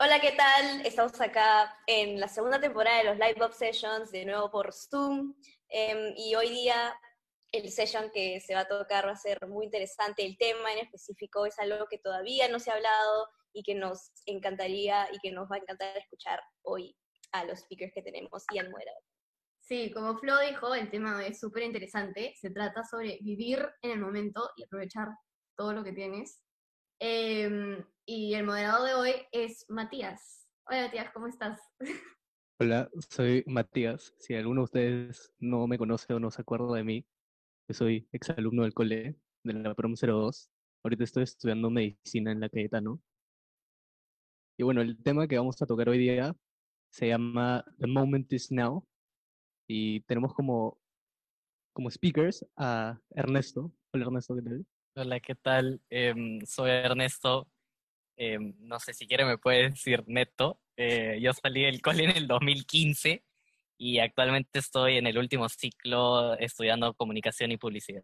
Hola, ¿qué tal? Estamos acá en la segunda temporada de los Live Up Sessions, de nuevo por Zoom. Em, y hoy día el session que se va a tocar va a ser muy interesante. El tema en específico es algo que todavía no se ha hablado y que nos encantaría y que nos va a encantar escuchar hoy a los speakers que tenemos y al moderador. Sí, como Flo dijo, el tema es súper interesante. Se trata sobre vivir en el momento y aprovechar todo lo que tienes. Em, y el moderador de hoy es Matías. Hola Matías, ¿cómo estás? Hola, soy Matías. Si alguno de ustedes no me conoce o no se acuerda de mí, yo soy exalumno del cole, de la PROM 02. Ahorita estoy estudiando medicina en la Cayetano. Y bueno, el tema que vamos a tocar hoy día se llama The Moment is Now. Y tenemos como, como speakers a Ernesto. Hola Ernesto, ¿qué tal? Hola, ¿qué tal? Em, soy Ernesto. Em, no sé si quiere me puede decir Neto. Eh, yo salí del cole en el 2015 y actualmente estoy en el último ciclo estudiando comunicación y publicidad.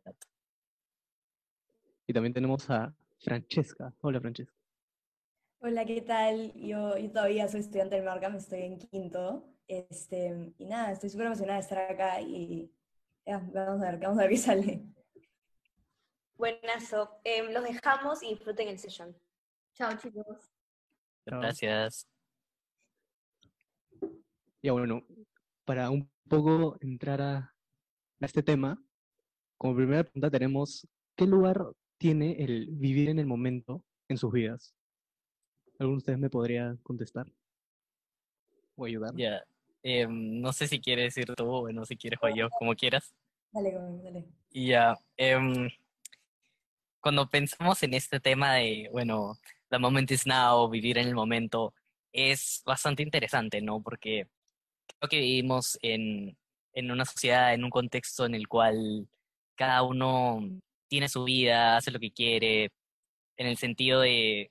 Y también tenemos a Francesca. Hola Francesca. Hola, ¿qué tal? Yo, yo todavía soy estudiante del Markham, estoy en quinto. Este, y nada, estoy súper emocionada de estar acá y ya, vamos a ver, vamos a ver qué sale. Buenazo. Em, los dejamos y disfruten el session. Chao chicos. Gracias. Ya bueno, para un poco entrar a, a este tema, como primera pregunta tenemos, ¿qué lugar tiene el vivir en el momento en sus vidas? ¿Alguno de ustedes me podría contestar? ¿O ayudar? Ya. Em, no sé si quieres decir tú o no, si quieres o yo, como quieras. Dale, dale. Y ya. em, cuando pensamos en este tema de, bueno, the moment is now, vivir en el momento, es bastante interesante, ¿no? Porque creo que vivimos en, en una sociedad, en un contexto en el cual cada uno tiene su vida, hace lo que quiere, en el sentido de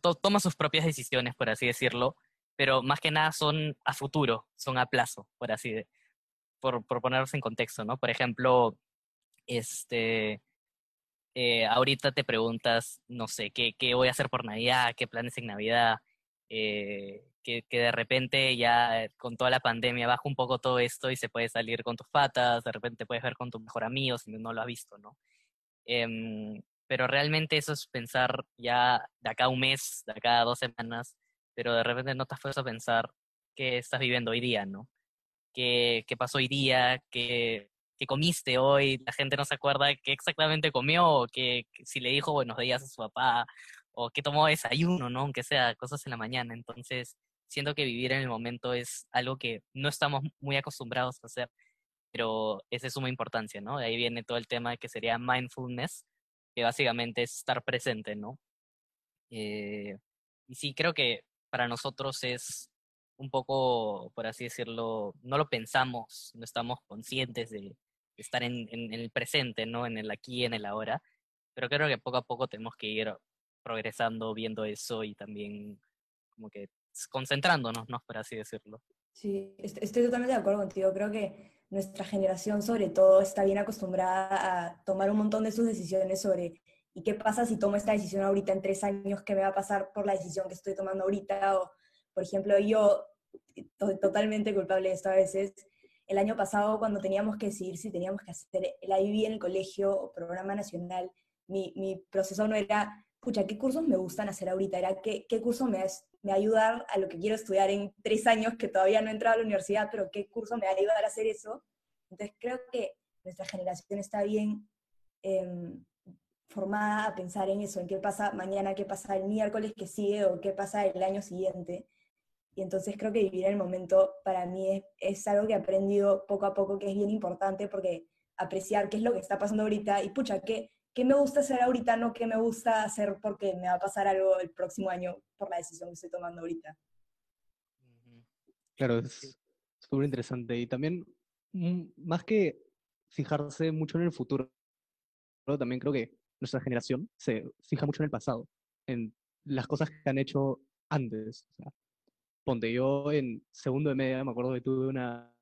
to- toma sus propias decisiones, por así decirlo, pero más que nada son a futuro, son a plazo, por así de, por, por ponerlos en contexto, ¿no? Por ejemplo, este, eh, ahorita te preguntas, no sé, ¿qué, qué voy a hacer por Navidad? ¿Qué planes en Navidad? Eh, que, que de repente ya eh, con toda la pandemia baja un poco todo esto y se puede salir con tus patas, de repente puedes ver con tu mejor amigo si no lo has visto, ¿no? Em, pero realmente eso es pensar ya de acá a un mes, de acá a dos semanas, pero de repente no te has a pensar qué estás viviendo hoy día, ¿no? ¿Qué, qué pasó hoy día? ¿Qué, comiste hoy? La gente no se acuerda qué exactamente comió, o que si le dijo buenos días a su papá, o qué tomó desayuno, ¿no? Aunque sea cosas en la mañana. Entonces, siento que vivir en el momento es algo que no estamos muy acostumbrados a hacer, pero es de suma importancia, ¿no? De ahí viene todo el tema que sería mindfulness, que básicamente es estar presente, ¿no? Eh, y sí, creo que para nosotros es un poco, por así decirlo, no lo pensamos, no estamos conscientes de estar en, en, en el presente, ¿no? En el aquí, en el ahora, pero creo que poco a poco tenemos que ir progresando, viendo eso y también como que concentrándonos, ¿no? Por así decirlo. Sí, est- estoy totalmente de acuerdo contigo. Creo que nuestra generación, sobre todo, está bien acostumbrada a tomar un montón de sus decisiones sobre ¿y qué pasa si tomo esta decisión ahorita en tres años? ¿Qué me va a pasar por la decisión que estoy tomando ahorita? O, por ejemplo, yo, to- totalmente culpable de esto a veces, el año pasado cuando teníamos que decidir si teníamos que hacer el IB en el colegio o programa nacional, mi, proceso no era, pucha, ¿qué cursos me gustan hacer ahorita? Era, ¿qué, curso me, me ayudar a lo que quiero estudiar en tres años que todavía no he entrado a la universidad, pero qué curso me va a ayudar a hacer eso? Entonces creo que nuestra generación está bien em, formada a pensar en eso, en qué pasa mañana, qué pasa el miércoles que sigue o qué pasa el año siguiente. Y entonces creo que vivir el momento para mí es, es algo que he aprendido poco a poco que es bien importante porque apreciar qué es lo que está pasando ahorita y pucha, qué, qué me gusta hacer ahorita, no qué me gusta hacer porque me va a pasar algo el próximo año por la decisión que estoy tomando ahorita. Claro, es súper interesante. Y también, mm, más que fijarse mucho en el futuro, también creo que nuestra generación se fija mucho en el pasado, en las cosas que han hecho antes. O sea, ponte, yo en segundo de media me acuerdo que tuve una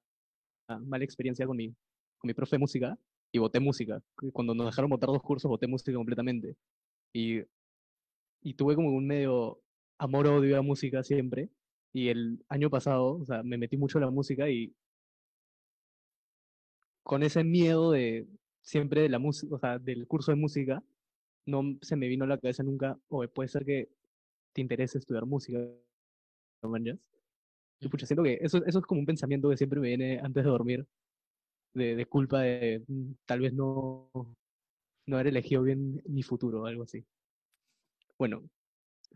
mala experiencia con mi, con mi profe de música y voté música. Cuando nos dejaron votar dos cursos, voté música completamente. Y, y tuve como un medio amor-odio a música siempre. Y el año pasado, o sea, me metí mucho en la música y con ese miedo de siempre de la música, o sea, del curso de música, no se me vino a la cabeza nunca, o puede ser que te interese estudiar música, ¿no manjas? Y pucha, siento que eso, eso es como un pensamiento que siempre me viene antes de dormir, de, culpa de mm, tal vez no, no haber elegido bien mi futuro o algo así. Bueno,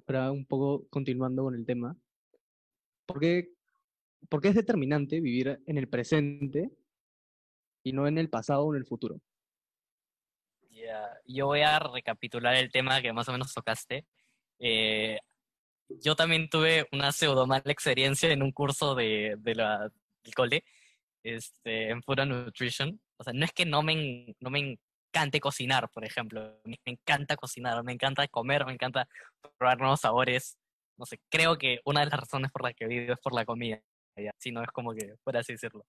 para un poco continuando con el tema, ¿por qué, es determinante vivir en el presente y no en el pasado o en el futuro? Ya, Yo voy a recapitular el tema que más o menos tocaste. Eh, yo también tuve una pseudo mala experiencia en un curso de, la, del cole, este, en Food and Nutrition. O sea, no es que no me, no me encante cocinar, por ejemplo. Me me encanta cocinar, me encanta comer, me encanta probar nuevos sabores. No sé, creo que una de las razones por las que vivo es por la comida. Si no es como que, por así decirlo.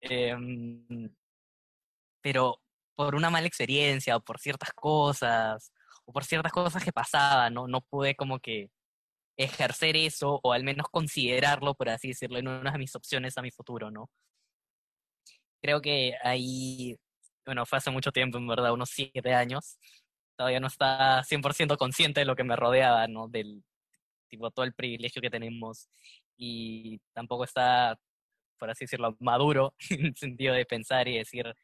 Em, pero por una mala experiencia o por ciertas cosas o por ciertas cosas que pasaban, ¿no? No pude como que ejercer eso o al menos considerarlo, por así decirlo, en una de mis opciones a mi futuro, ¿no? Creo que ahí, bueno, fue hace mucho tiempo, en verdad, unos siete años, todavía no estaba 100% consciente de lo que me rodeaba, ¿no? Del, tipo, todo el privilegio que tenemos y tampoco está, por así decirlo, maduro en el sentido de pensar y decir,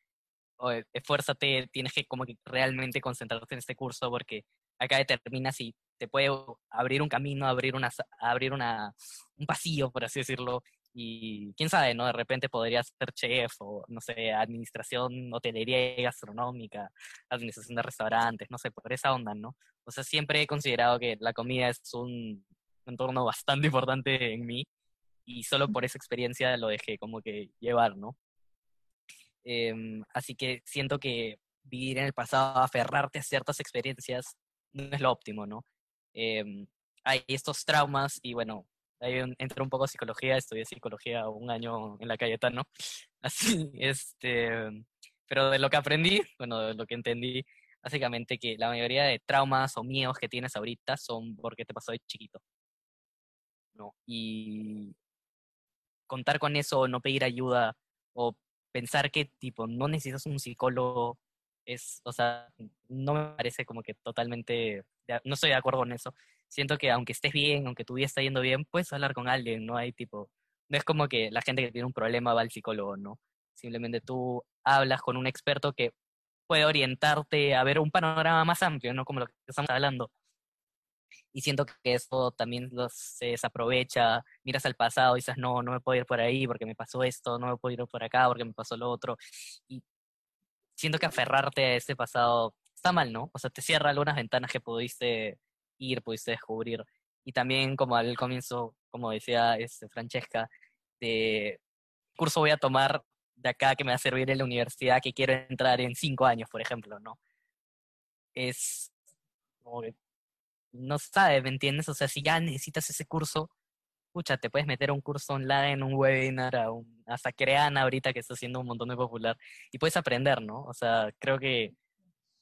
esfuérzate, tienes que como que realmente concentrarte en este curso porque acá determina si te puede abrir un camino, abrir una, abrir una, un pasillo, por así decirlo, y quién sabe, ¿no? De repente podrías ser chef o, no sé, administración, hotelería y gastronómica, administración de restaurantes, no sé, por esa onda, ¿no? O sea, siempre he considerado que la comida es un entorno bastante importante en mí y solo por esa experiencia lo dejé como que llevar, ¿no? Em, así que siento que vivir en el pasado, aferrarte a ciertas experiencias, no es lo óptimo, ¿no? Em, hay estos traumas y bueno, ahí un- entré un poco a psicología, estudié psicología un año en la Cayetano, así, este, pero de lo que aprendí, bueno, de lo que entendí, básicamente que la mayoría de traumas o miedos que tienes ahorita son porque te pasó de chiquito, ¿no? Y contar con eso, no pedir ayuda o pensar que tipo no necesitas un psicólogo es, o sea, no me parece como que totalmente, no estoy de acuerdo con eso. Siento que aunque estés bien, aunque tu vida está yendo bien, puedes hablar con alguien, no hay tipo, no es como que la gente que tiene un problema va al psicólogo, ¿no? Simplemente tú hablas con un experto que puede orientarte a ver un panorama más amplio, ¿no? Como lo que estamos hablando. Y siento que eso también lo- se desaprovecha, miras al pasado y dices, no, no me puedo ir por ahí porque me pasó esto, no me puedo ir por acá porque me pasó lo otro. Y siento que aferrarte a ese pasado está mal, ¿no? O sea, te cierra algunas ventanas que pudiste ir, pudiste descubrir. Y también, como al comienzo, como decía este, Francesca, de curso voy a tomar de acá que me va a servir en la universidad que quiero entrar en cinco años, por ejemplo, ¿no? Es como que no sabes, ¿me entiendes? O sea, si ya necesitas ese curso, pucha, te puedes meter a un curso online, un webinar, a un, hasta Creana ahorita que está siendo un montón de popular, y puedes aprender, ¿no? O sea, creo que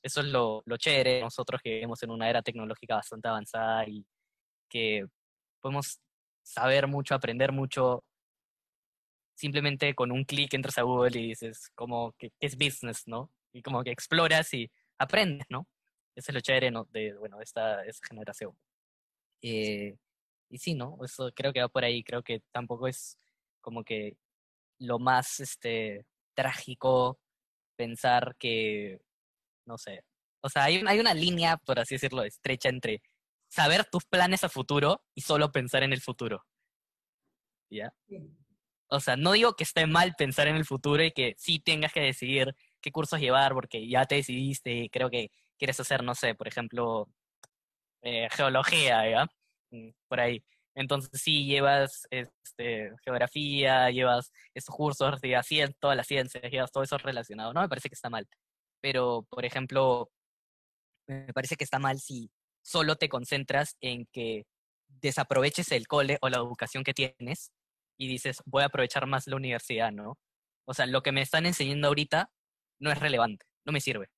eso es lo, lo chévere, nosotros que vivimos en una era tecnológica bastante avanzada y que podemos saber mucho, aprender mucho, simplemente con un clic entras a Google y dices, como, que qué es business, no? Y como que exploras y aprendes, ¿no? Eso es lo chévere ¿no? de, bueno, esta, esta generación. Eh, y sí, ¿no? Eso creo que va por ahí. Creo que tampoco es como que lo más este, trágico pensar que, no sé. O sea, hay, hay una línea, por así decirlo, estrecha entre saber tus planes a futuro y solo pensar en el futuro. ¿Ya? O sea, no digo que esté mal pensar en el futuro y que sí tengas que decidir qué cursos llevar porque ya te decidiste y creo que quieres hacer, no sé, por ejemplo, eh, geología, ¿ya? Mm, Por ahí. Entonces sí llevas este, geografía, llevas estos cursos de cien- todas las ciencias, llevas todo eso relacionado. No me parece que está mal. Pero, por ejemplo, me parece que está mal si solo te concentras en que desaproveches el cole o la educación que tienes y dices, voy a aprovechar más la universidad, ¿no? O sea, lo que me están enseñando ahorita no es relevante, no me sirve.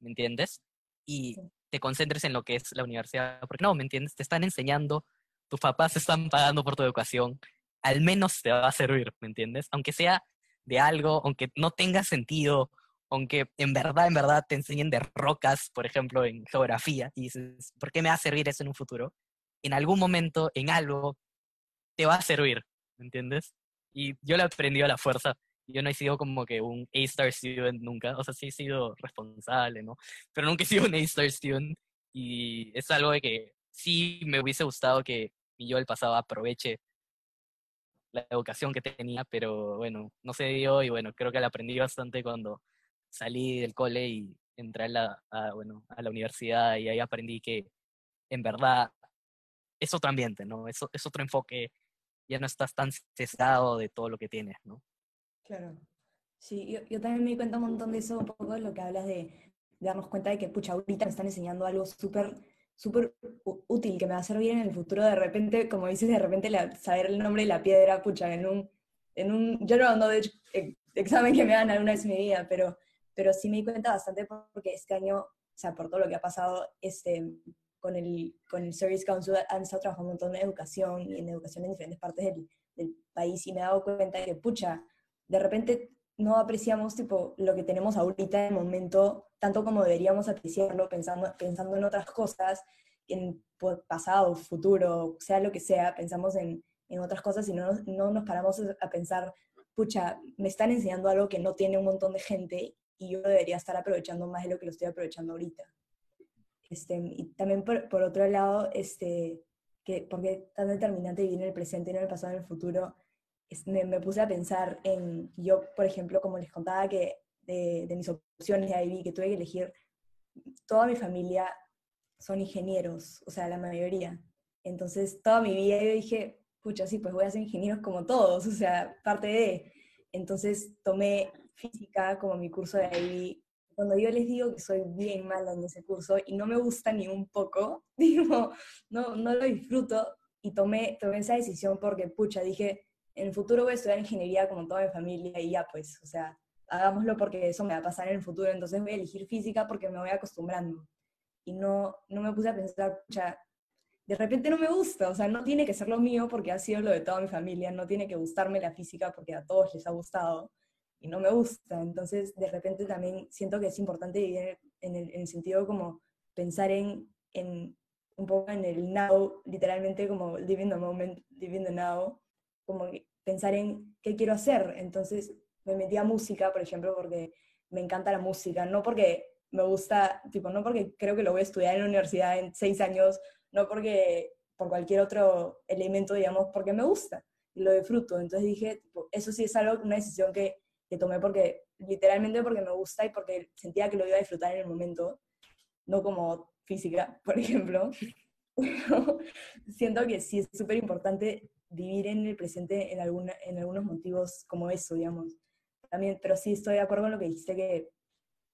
¿Me entiendes? Y. te concentres en lo que es la universidad, porque no, ¿me entiendes? Te están enseñando, tus papás están pagando por tu educación, al menos te va a servir, ¿me entiendes? Aunque sea de algo, aunque no tenga sentido, aunque en verdad, en verdad te enseñen de rocas, por ejemplo, en geografía, y dices, ¿por qué me va a servir eso en un futuro? En algún momento, en algo, te va a servir, ¿me entiendes? Y yo lo he aprendido a la fuerza. Yo no he sido como que un A-star student nunca, o sea, sí he sido responsable, ¿no? Pero nunca he sido un A-star student y es algo de que sí me hubiese gustado que yo el pasado aproveche la educación que tenía, pero bueno, no se dio y bueno, creo que la aprendí bastante cuando salí del cole y entré a la, bueno, a la universidad y ahí aprendí que en verdad es otro ambiente, ¿no? Es, es otro enfoque, ya no estás tan cesado de todo lo que tienes, ¿no? Claro. Sí, yo, yo, también me di cuenta un montón de eso, un poco de lo que hablas de, de cuenta de que, pucha, ahorita me están enseñando algo súper súper útil, que me va a servir en el futuro, de repente, como dices, de repente saber el nombre de la piedra, pucha, en un, en un yo no ando de examen que me dan alguna vez en mi vida, pero, pero sí me di cuenta bastante porque este año, o sea, por todo lo que ha pasado, este, con el, con el Service Council han estado trabajando un montón de educación y en educación en diferentes partes del, del país y me he dado cuenta de que, pucha, de repente no apreciamos tipo lo que tenemos ahorita en el momento, tanto como deberíamos apreciarlo pensando, pensando en otras cosas, en pasado, futuro, sea lo que sea, pensamos en, en otras cosas y no, no nos paramos a pensar, pucha, me están enseñando algo que no tiene un montón de gente y yo debería estar aprovechando más de lo que lo estoy aprovechando ahorita. Este, y también por, por otro lado, este, que, porque tan determinante vivir en el presente y no en el pasado en el futuro, me, puse a pensar en, yo, por ejemplo, como les contaba que de, mis opciones de Ivy, que tuve que elegir, toda mi familia son ingenieros, o sea, la mayoría. Entonces, toda mi vida yo dije, pucha, sí, pues voy a ser ingeniero como todos, o sea, parte de... Entonces, tomé física como mi curso de Ivy. Cuando yo les digo que soy bien mala en ese curso y no me gusta ni un poco, digo, no, no lo disfruto y tomé, tomé esa decisión porque, pucha, dije, en el futuro voy a estudiar ingeniería como toda mi familia y ya pues, o sea, hagámoslo porque eso me va a pasar en el futuro, entonces voy a elegir física porque me voy acostumbrando. Y no, no me puse a pensar, de repente no me gusta, o sea, no tiene que ser lo mío porque ha sido lo de toda mi familia, no tiene que gustarme la física porque a todos les ha gustado y no me gusta, entonces de repente también siento que es importante vivir en el, en el sentido como pensar en, en un poco en el now, literalmente como living the moment, living the now, como pensar en qué quiero hacer. Entonces me metí a música, por ejemplo, porque me encanta la música, no porque me gusta, tipo, no porque creo que lo voy a estudiar en la universidad en seis años, no porque por cualquier otro elemento, digamos, porque me gusta y lo disfruto. Entonces dije, eso sí es algo, una decisión que, que tomé porque, literalmente porque me gusta y porque sentía que lo iba a disfrutar en el momento, no como física, por ejemplo. siento que sí es súper importante vivir en el presente en, alguna, en algunos motivos como eso, digamos. También, pero sí estoy de acuerdo con lo que dijiste que,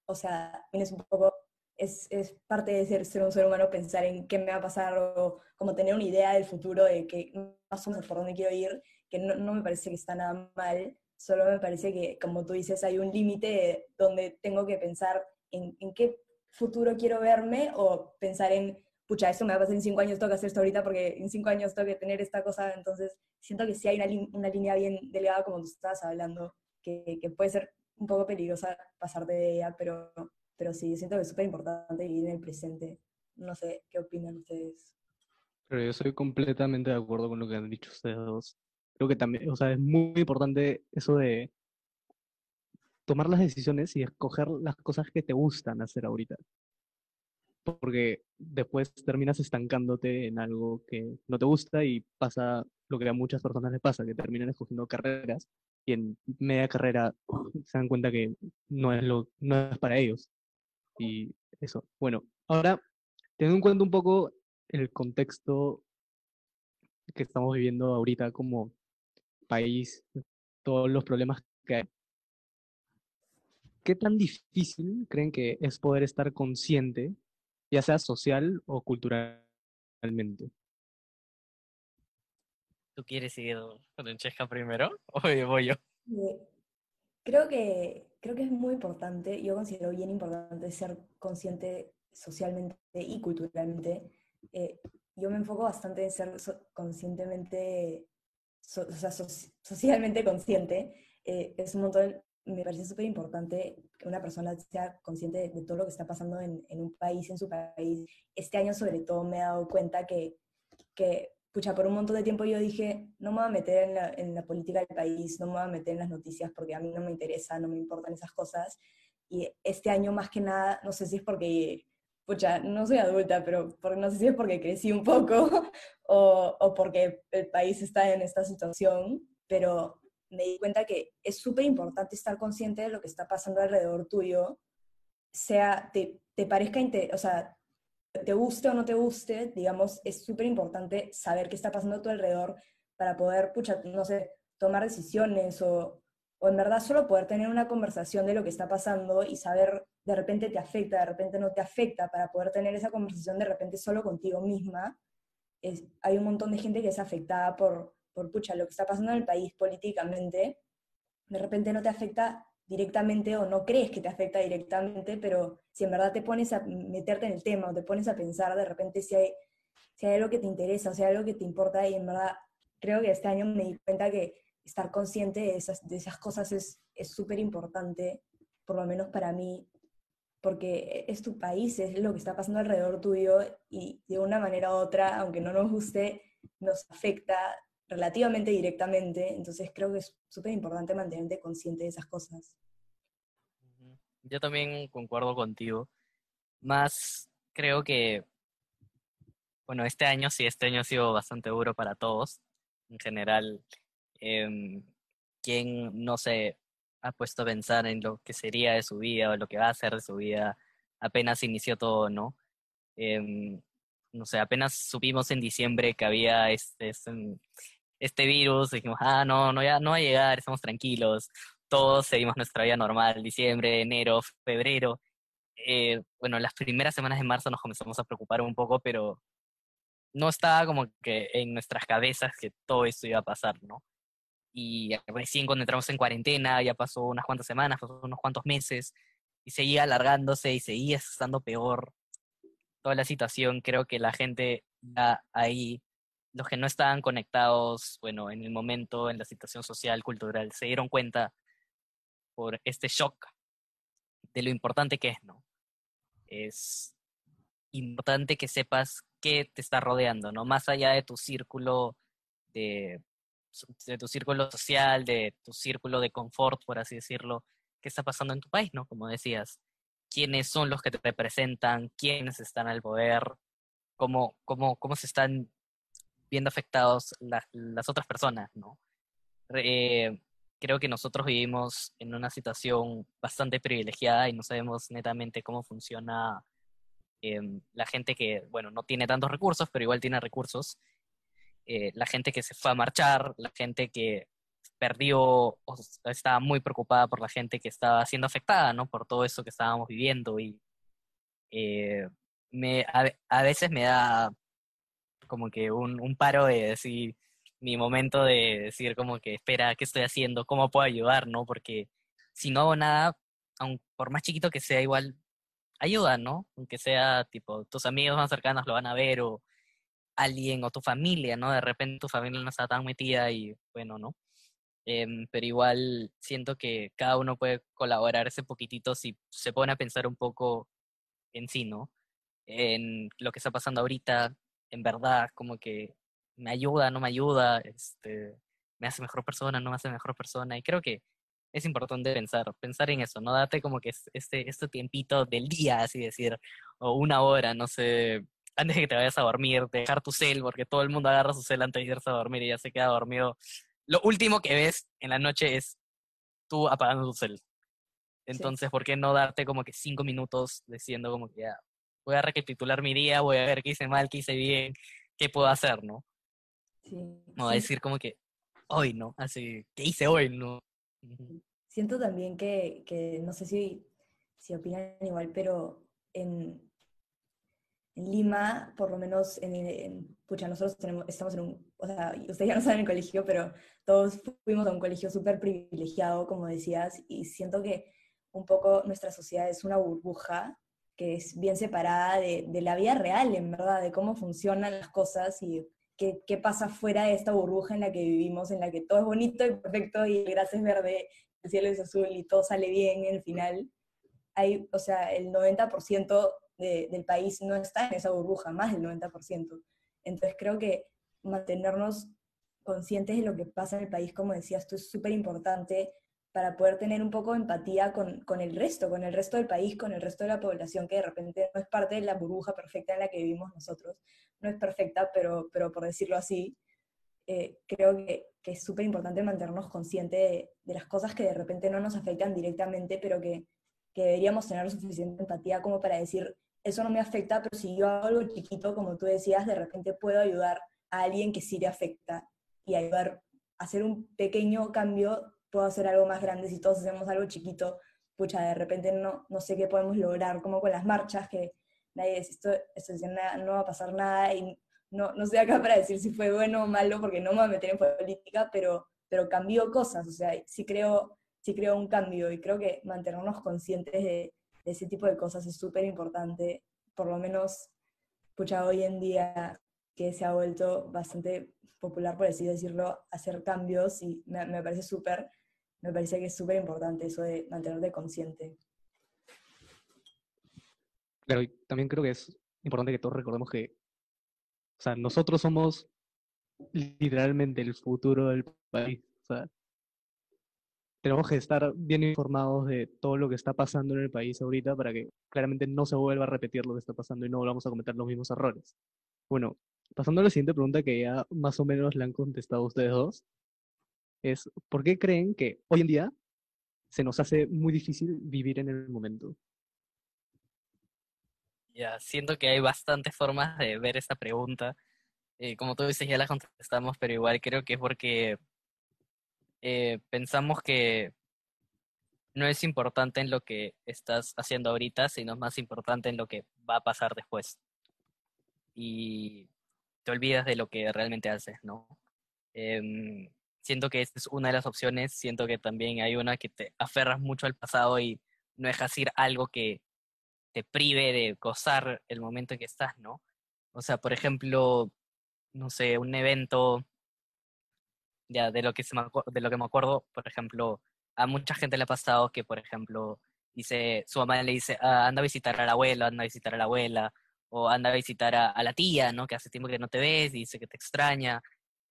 o sea, también es un poco, es, es parte de ser, ser un ser humano pensar en qué me va a pasar o como tener una idea del futuro de que más o menos por dónde quiero ir, que no, no me parece que está nada mal, solo me parece que, como tú dices, hay un límite donde tengo que pensar en, en qué futuro quiero verme o pensar en pucha, esto me va a pasar en cinco años, tengo que hacer esto ahorita porque en cinco años tengo que tener esta cosa, entonces siento que sí hay una, línea bien delgada como tú estabas hablando, que, que, puede ser un poco peligrosa pasarte de ella, pero, pero sí, siento que es súper importante vivir en el presente. No sé, ¿qué opinan ustedes? Pero yo soy completamente de acuerdo con lo que han dicho ustedes dos. Creo que también, o sea, es muy importante eso de tomar las decisiones y escoger las cosas que te gustan hacer ahorita porque después terminas estancándote en algo que no te gusta y pasa lo que a muchas personas les pasa, que terminan escogiendo carreras y en media carrera se dan cuenta que no es, lo, no es para ellos. Y eso. Bueno, ahora, teniendo en cuenta un poco el contexto que estamos viviendo ahorita como país, todos los problemas que hay, ¿qué tan difícil creen que es poder estar consciente ya sea social o culturalmente. ¿Tú quieres ir con Francesca primero o voy yo? Creo que, creo que es muy importante, yo considero bien importante ser consciente socialmente y culturalmente, eh, yo me enfoco bastante en ser conscientemente, o sea, socialmente consciente. Eh, es un montón, me parece súper importante que una persona sea consciente de, todo lo que está pasando en, en, un país, en su país. Este año sobre todo me he dado cuenta que, que pucha, por un montón de tiempo yo dije, no me voy a meter en la, en la, política del país, no me voy a meter en las noticias porque a mí no me interesa, no me importan esas cosas. Y este año más que nada, no sé si es porque, pucha, no soy adulta, pero no sé si es porque crecí un poco o, o porque el país está en esta situación, pero me di cuenta que es súper importante estar consciente de lo que está pasando alrededor tuyo, sea, te, te parezca, o sea, te guste o no te guste, digamos, es súper importante saber qué está pasando a tu alrededor para poder, pucha, no sé, tomar decisiones o, o en verdad solo poder tener una conversación de lo que está pasando y saber de repente te afecta, de repente no te afecta, para poder tener esa conversación de repente solo contigo misma. Es, hay un montón de gente que es afectada por, por, pucha, lo que está pasando en el país políticamente. De repente no te afecta directamente o no crees que te afecta directamente, pero si en verdad te pones a meterte en el tema o te pones a pensar de repente si hay, si hay algo que te interesa o si hay algo que te importa y en verdad creo que este año me di cuenta que estar consciente de esas, de esas cosas es súper importante, por lo menos para mí, porque es tu país, es lo que está pasando alrededor tuyo y de una manera u otra, aunque no nos guste, nos afecta relativamente directamente, entonces creo que es súper importante mantenerte consciente de esas cosas. Yo también concuerdo contigo, más creo que, bueno, este año sí, este año ha sido bastante duro para todos, en general, eh, quien no se ha puesto a pensar en lo que sería de su vida o lo que va a hacer de su vida, apenas inició todo, ¿no? Em, no sé, apenas supimos en diciembre que había este, este, este, virus, dijimos, ah, no, no, ya no va a llegar, estamos tranquilos, todos seguimos nuestra vida normal, diciembre, enero, febrero. Eh, bueno, las primeras semanas de marzo nos comenzamos a preocupar un poco, pero no estaba como que en nuestras cabezas que todo esto iba a pasar, ¿no? Y recién cuando entramos en cuarentena, ya pasó unas cuantas semanas, pasó unos cuantos meses, y seguía alargándose y seguía estando peor toda la situación. Creo que la gente ya ahí, los que no estaban conectados, bueno, en el momento, en la situación social, cultural, se dieron cuenta por este shock de lo importante que es, ¿no? Es importante que sepas qué te está rodeando, ¿no? Más allá de tu círculo de, de tu círculo social, de tu círculo de confort, por así decirlo, qué está pasando en tu país, ¿no? Como decías, quiénes son los que te representan, quiénes están al poder, cómo, cómo, cómo se están viendo afectados las otras personas, ¿no? Eh, creo que nosotros vivimos en una situación bastante privilegiada y no sabemos netamente cómo funciona Em, la gente que, bueno, no tiene tantos recursos, pero igual tiene recursos, eh, la gente que se fue a marchar, la gente que perdió o estaba muy preocupada por la gente que estaba siendo afectada, ¿no? Por todo eso que estábamos viviendo y eh, me, a, veces me da como que un, un paro de decir, mi momento de decir como que, espera, ¿qué estoy haciendo? ¿Cómo puedo ayudar? ¿No? Porque si no hago nada, aun por más chiquito que sea, igual ayuda, ¿no? Aunque sea tipo tus amigos más cercanos lo van a ver o alguien o tu familia, ¿no? De repente tu familia no está tan metida y bueno, ¿no? Em, pero igual siento que cada uno puede colaborar ese poquitito si se pone a pensar un poco en sí, ¿no? En lo que está pasando ahorita, en verdad, como que me ayuda, no me ayuda, este, me hace mejor persona, no me hace mejor persona. Y creo que es importante pensar, pensar en eso, ¿no? Date como que este, este tiempito del día, así decir, o una hora, no sé, antes de que te vayas a dormir, dejar tu cel, porque todo el mundo agarra su cel antes de irse a dormir y ya se queda dormido. Lo último que ves en la noche es tú apagando tu cel. Entonces, ¿por qué no darte como que cinco minutos diciendo como que ya, voy a recapitular mi día, voy a ver qué hice mal, qué hice bien, qué puedo hacer, ¿no? Sí. No, a decir como que hoy, ¿no? Así, ¿qué hice hoy? No, Siento también que, que, no sé si, si opinan igual, pero en, en Lima, por lo menos, en, pucha, nosotros tenemos, estamos en un, o sea, ustedes ya no saben el colegio, pero todos fuimos a un colegio súper privilegiado, como decías, y siento que un poco nuestra sociedad es una burbuja que es bien separada de, la vida real, en verdad, de cómo funcionan las cosas y qué, pasa fuera de esta burbuja en la que vivimos, en la que todo es bonito y perfecto y el gras es verde, el cielo es azul y todo sale bien en el final. Hay, o sea, el 90% de, del país no está en esa burbuja, más del 90%. Entonces creo que mantenernos conscientes de lo que pasa en el país, como decías tú, es súper importante para poder tener un poco de empatía con, con, el resto, con el resto del país, con el resto de la población que de repente no es parte de la burbuja perfecta en la que vivimos nosotros. No es perfecta, pero, pero por decirlo así, eh, creo que, que es súper importante mantenernos conscientes de, las cosas que de repente no nos afectan directamente, pero que, que deberíamos tener suficiente empatía como para decir, eso no me afecta, pero si yo hago algo chiquito, como tú decías, de repente puedo ayudar a alguien que sí le afecta y ayudar a hacer un pequeño cambio, puedo hacer algo más grande si todos hacemos algo chiquito, pucha, de repente no, no sé qué podemos lograr, como con las marchas, que nadie dice, esto, esto no va a pasar nada y no, no estoy acá para decir si fue bueno o malo porque no me voy a meter en política, pero, pero cambió cosas, o sea, sí creo, sí creo un cambio y creo que mantenernos conscientes de, de ese tipo de cosas es súper importante, por lo menos, pucha, hoy en día que se ha vuelto bastante popular, por así decirlo, hacer cambios y me, me parece súper, me parece que es súper importante eso de mantenerte consciente. Claro, y también creo que es importante que todos recordemos que, o sea, nosotros somos literalmente el futuro del país. O sea, tenemos que estar bien informados de todo lo que está pasando en el país ahorita para que claramente no se vuelva a repetir lo que está pasando y no volvamos a cometer los mismos errores. Bueno, pasando a la siguiente pregunta que ya más o menos le han contestado ustedes dos, es ¿por qué creen que hoy en día se nos hace muy difícil vivir en el momento? Ya, siento que hay bastantes formas de ver esta pregunta. Eh, como tú dices, ya la contestamos, pero igual creo que es porque eh, pensamos que no es importante en lo que estás haciendo ahorita, sino más importante en lo que va a pasar después. Y te olvidas de lo que realmente haces, ¿no? Eh, siento que esta es una de las opciones, siento que también hay una que te aferras mucho al pasado y no dejas ir algo que te prive de gozar el momento en que estás, ¿no? O sea, por ejemplo, no sé, un evento ya de lo que se me de lo que me acuerdo, por ejemplo, a mucha gente le ha pasado que, por ejemplo, dice, su mamá le dice, ah, anda a visitar a la abuela, anda a visitar a la abuela, o anda a visitar a, a, la tía, ¿no? Que hace tiempo que no te ves, y dice que te extraña,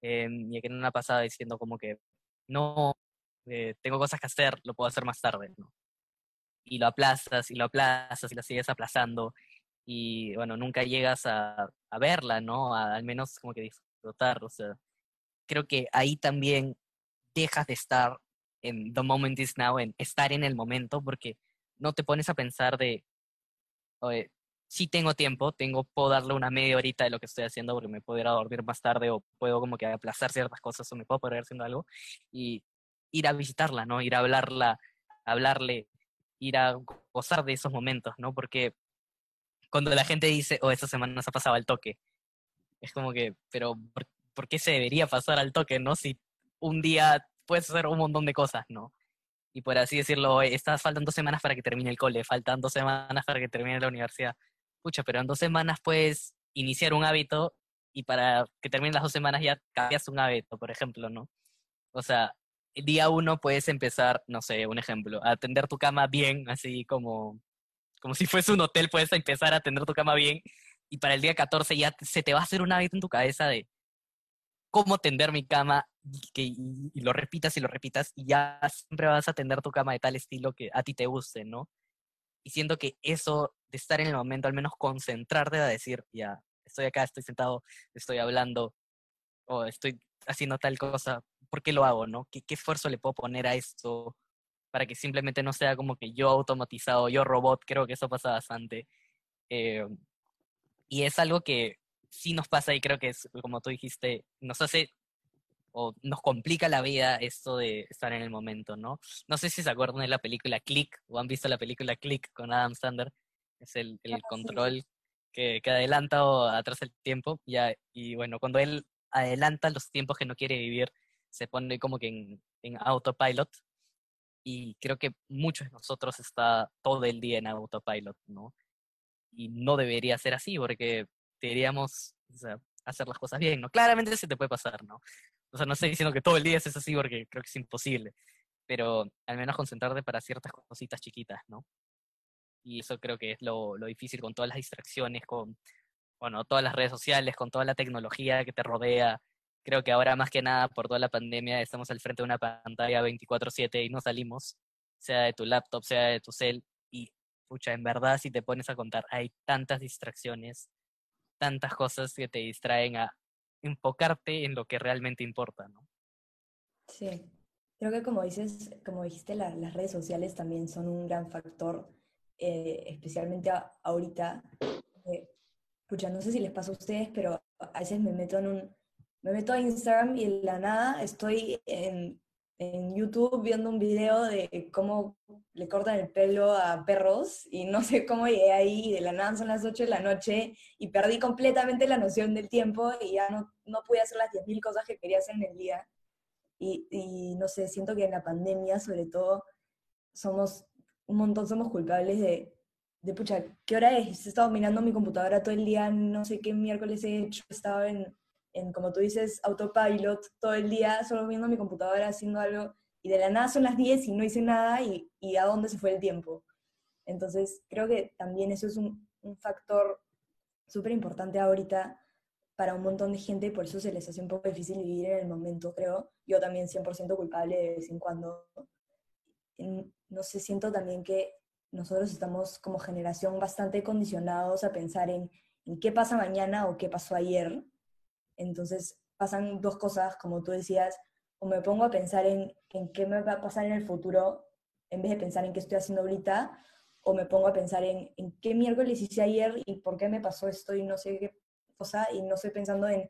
eh, y que no ha pasado diciendo como que, no, eh, tengo cosas que hacer, lo puedo hacer más tarde, ¿no? Y lo aplazas, y lo aplazas, y lo sigues aplazando, y bueno, nunca llegas a, a verla, ¿no? A, al menos como que disfrutar, o sea, creo que ahí también dejas de estar en the moment is now, en estar en el momento, porque no te pones a pensar de, oye, sí tengo tiempo, tengo, puedo darle una media horita de lo que estoy haciendo porque me puedo ir a dormir más tarde o puedo como que aplazar ciertas cosas o me puedo poder haciendo algo y ir a visitarla, ¿no? Ir a hablarla, hablarle, ir a gozar de esos momentos, ¿no? Porque cuando la gente dice, oh, esta semana se ha pasado al toque, es como que, pero ¿por, ¿por qué se debería pasar al toque, no? Si un día puedes hacer un montón de cosas, ¿no? Y por así decirlo, estás faltan dos semanas para que termine el cole, faltan dos semanas para que termine la universidad. Pucha, pero en dos semanas puedes iniciar un hábito y para que terminen las dos semanas ya cambias un hábito, por ejemplo, ¿no? O sea, el día uno puedes empezar, no sé, un ejemplo, a atender tu cama bien, así como, como si fuese un hotel, puedes empezar a atender tu cama bien y para el día 14 ya se te va a hacer un hábito en tu cabeza de cómo tender mi cama y, y, lo repitas y lo repitas y ya siempre vas a tender tu cama de tal estilo que a ti te guste, ¿no? Y siento que eso de estar en el momento, al menos concentrarte a decir, ya, estoy acá, estoy sentado, estoy hablando o estoy haciendo tal cosa, ¿por qué lo hago, no? ¿Qué, esfuerzo le puedo poner a esto para que simplemente no sea como que yo automatizado, yo robot, creo que eso pasa bastante. Eh, y es algo que sí nos pasa y creo que es, como tú dijiste, nos hace o nos complica la vida esto de estar en el momento, ¿no? No sé si se acuerdan de la película Click o han visto la película Click con Adam Sandler, es el, el control que, que, adelanta o atrasa el tiempo, ya, y bueno, cuando él adelanta los tiempos que no quiere vivir, se pone como que en, en autopilot, y creo que muchos de nosotros está todo el día en autopilot, ¿no? y no debería ser así porque deberíamos o sea, hacer las cosas bien, ¿no? Claramente se te puede pasar, ¿no? O sea, no estoy diciendo que todo el día es así porque creo que es imposible, pero al menos concentrarte para ciertas cositas chiquitas, ¿no? Y eso creo que es lo, lo difícil con todas las distracciones, con, bueno, todas las redes sociales, con toda la tecnología que te rodea. Creo que ahora más que nada por toda la pandemia estamos al frente de una pantalla 24/7 y no salimos, sea de tu laptop, sea de tu cel. Y, pucha, en verdad si te pones a contar, hay tantas distracciones, tantas cosas que te distraen a enfocarte en lo que realmente importa, ¿no? Sí, creo que como dices, como dijiste, las redes sociales también son un gran factor, eh, especialmente ahorita. Eh, no sé si les pasa a ustedes, pero a veces me meto en un, me meto a Instagram y en la nada estoy en, en YouTube viendo un video de cómo le cortan el pelo a perros y no sé cómo llegué ahí y de la nada son las 8 de la noche y perdí completamente la noción del tiempo y ya no, no pude hacer las 10.000 cosas que quería hacer en el día. Y, y, no sé, siento que en la pandemia sobre todo somos un montón, somos culpables de, de pucha, ¿qué hora es? He estado mirando mi computadora todo el día, no sé qué miércoles he hecho, estaba en en, como tú dices, autopilot todo el día, solo viendo mi computadora haciendo algo, y de la nada son las 10 y no hice nada, y, y a dónde se fue el tiempo. Entonces, creo que también eso es un, un factor súper importante ahorita para un montón de gente, por eso se les hace un poco difícil vivir en el momento, creo. Yo también 100% culpable de vez en cuando. No sé, siento también que nosotros estamos como generación bastante condicionados a pensar en, en qué pasa mañana o qué pasó ayer, entonces pasan dos cosas, como tú decías, o me pongo a pensar en, en qué me va a pasar en el futuro, en vez de pensar en qué estoy haciendo ahorita, o me pongo a pensar en, en qué miércoles hice ayer y por qué me pasó esto y no sé qué cosa, y no estoy pensando en,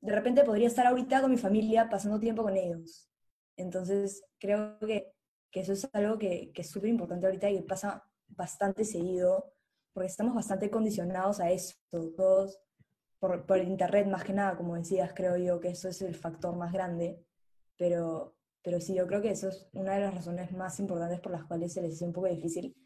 de repente podría estar ahorita con mi familia pasando tiempo con ellos. Entonces creo que, que eso es algo que, que es súper importante ahorita y que pasa bastante seguido, porque estamos bastante condicionados a eso. Todos por, por, internet más que nada, como decías, creo yo que eso es el factor más grande, pero, pero sí, yo creo que eso es una de las razones más importantes por las cuales se les hace un poco difícil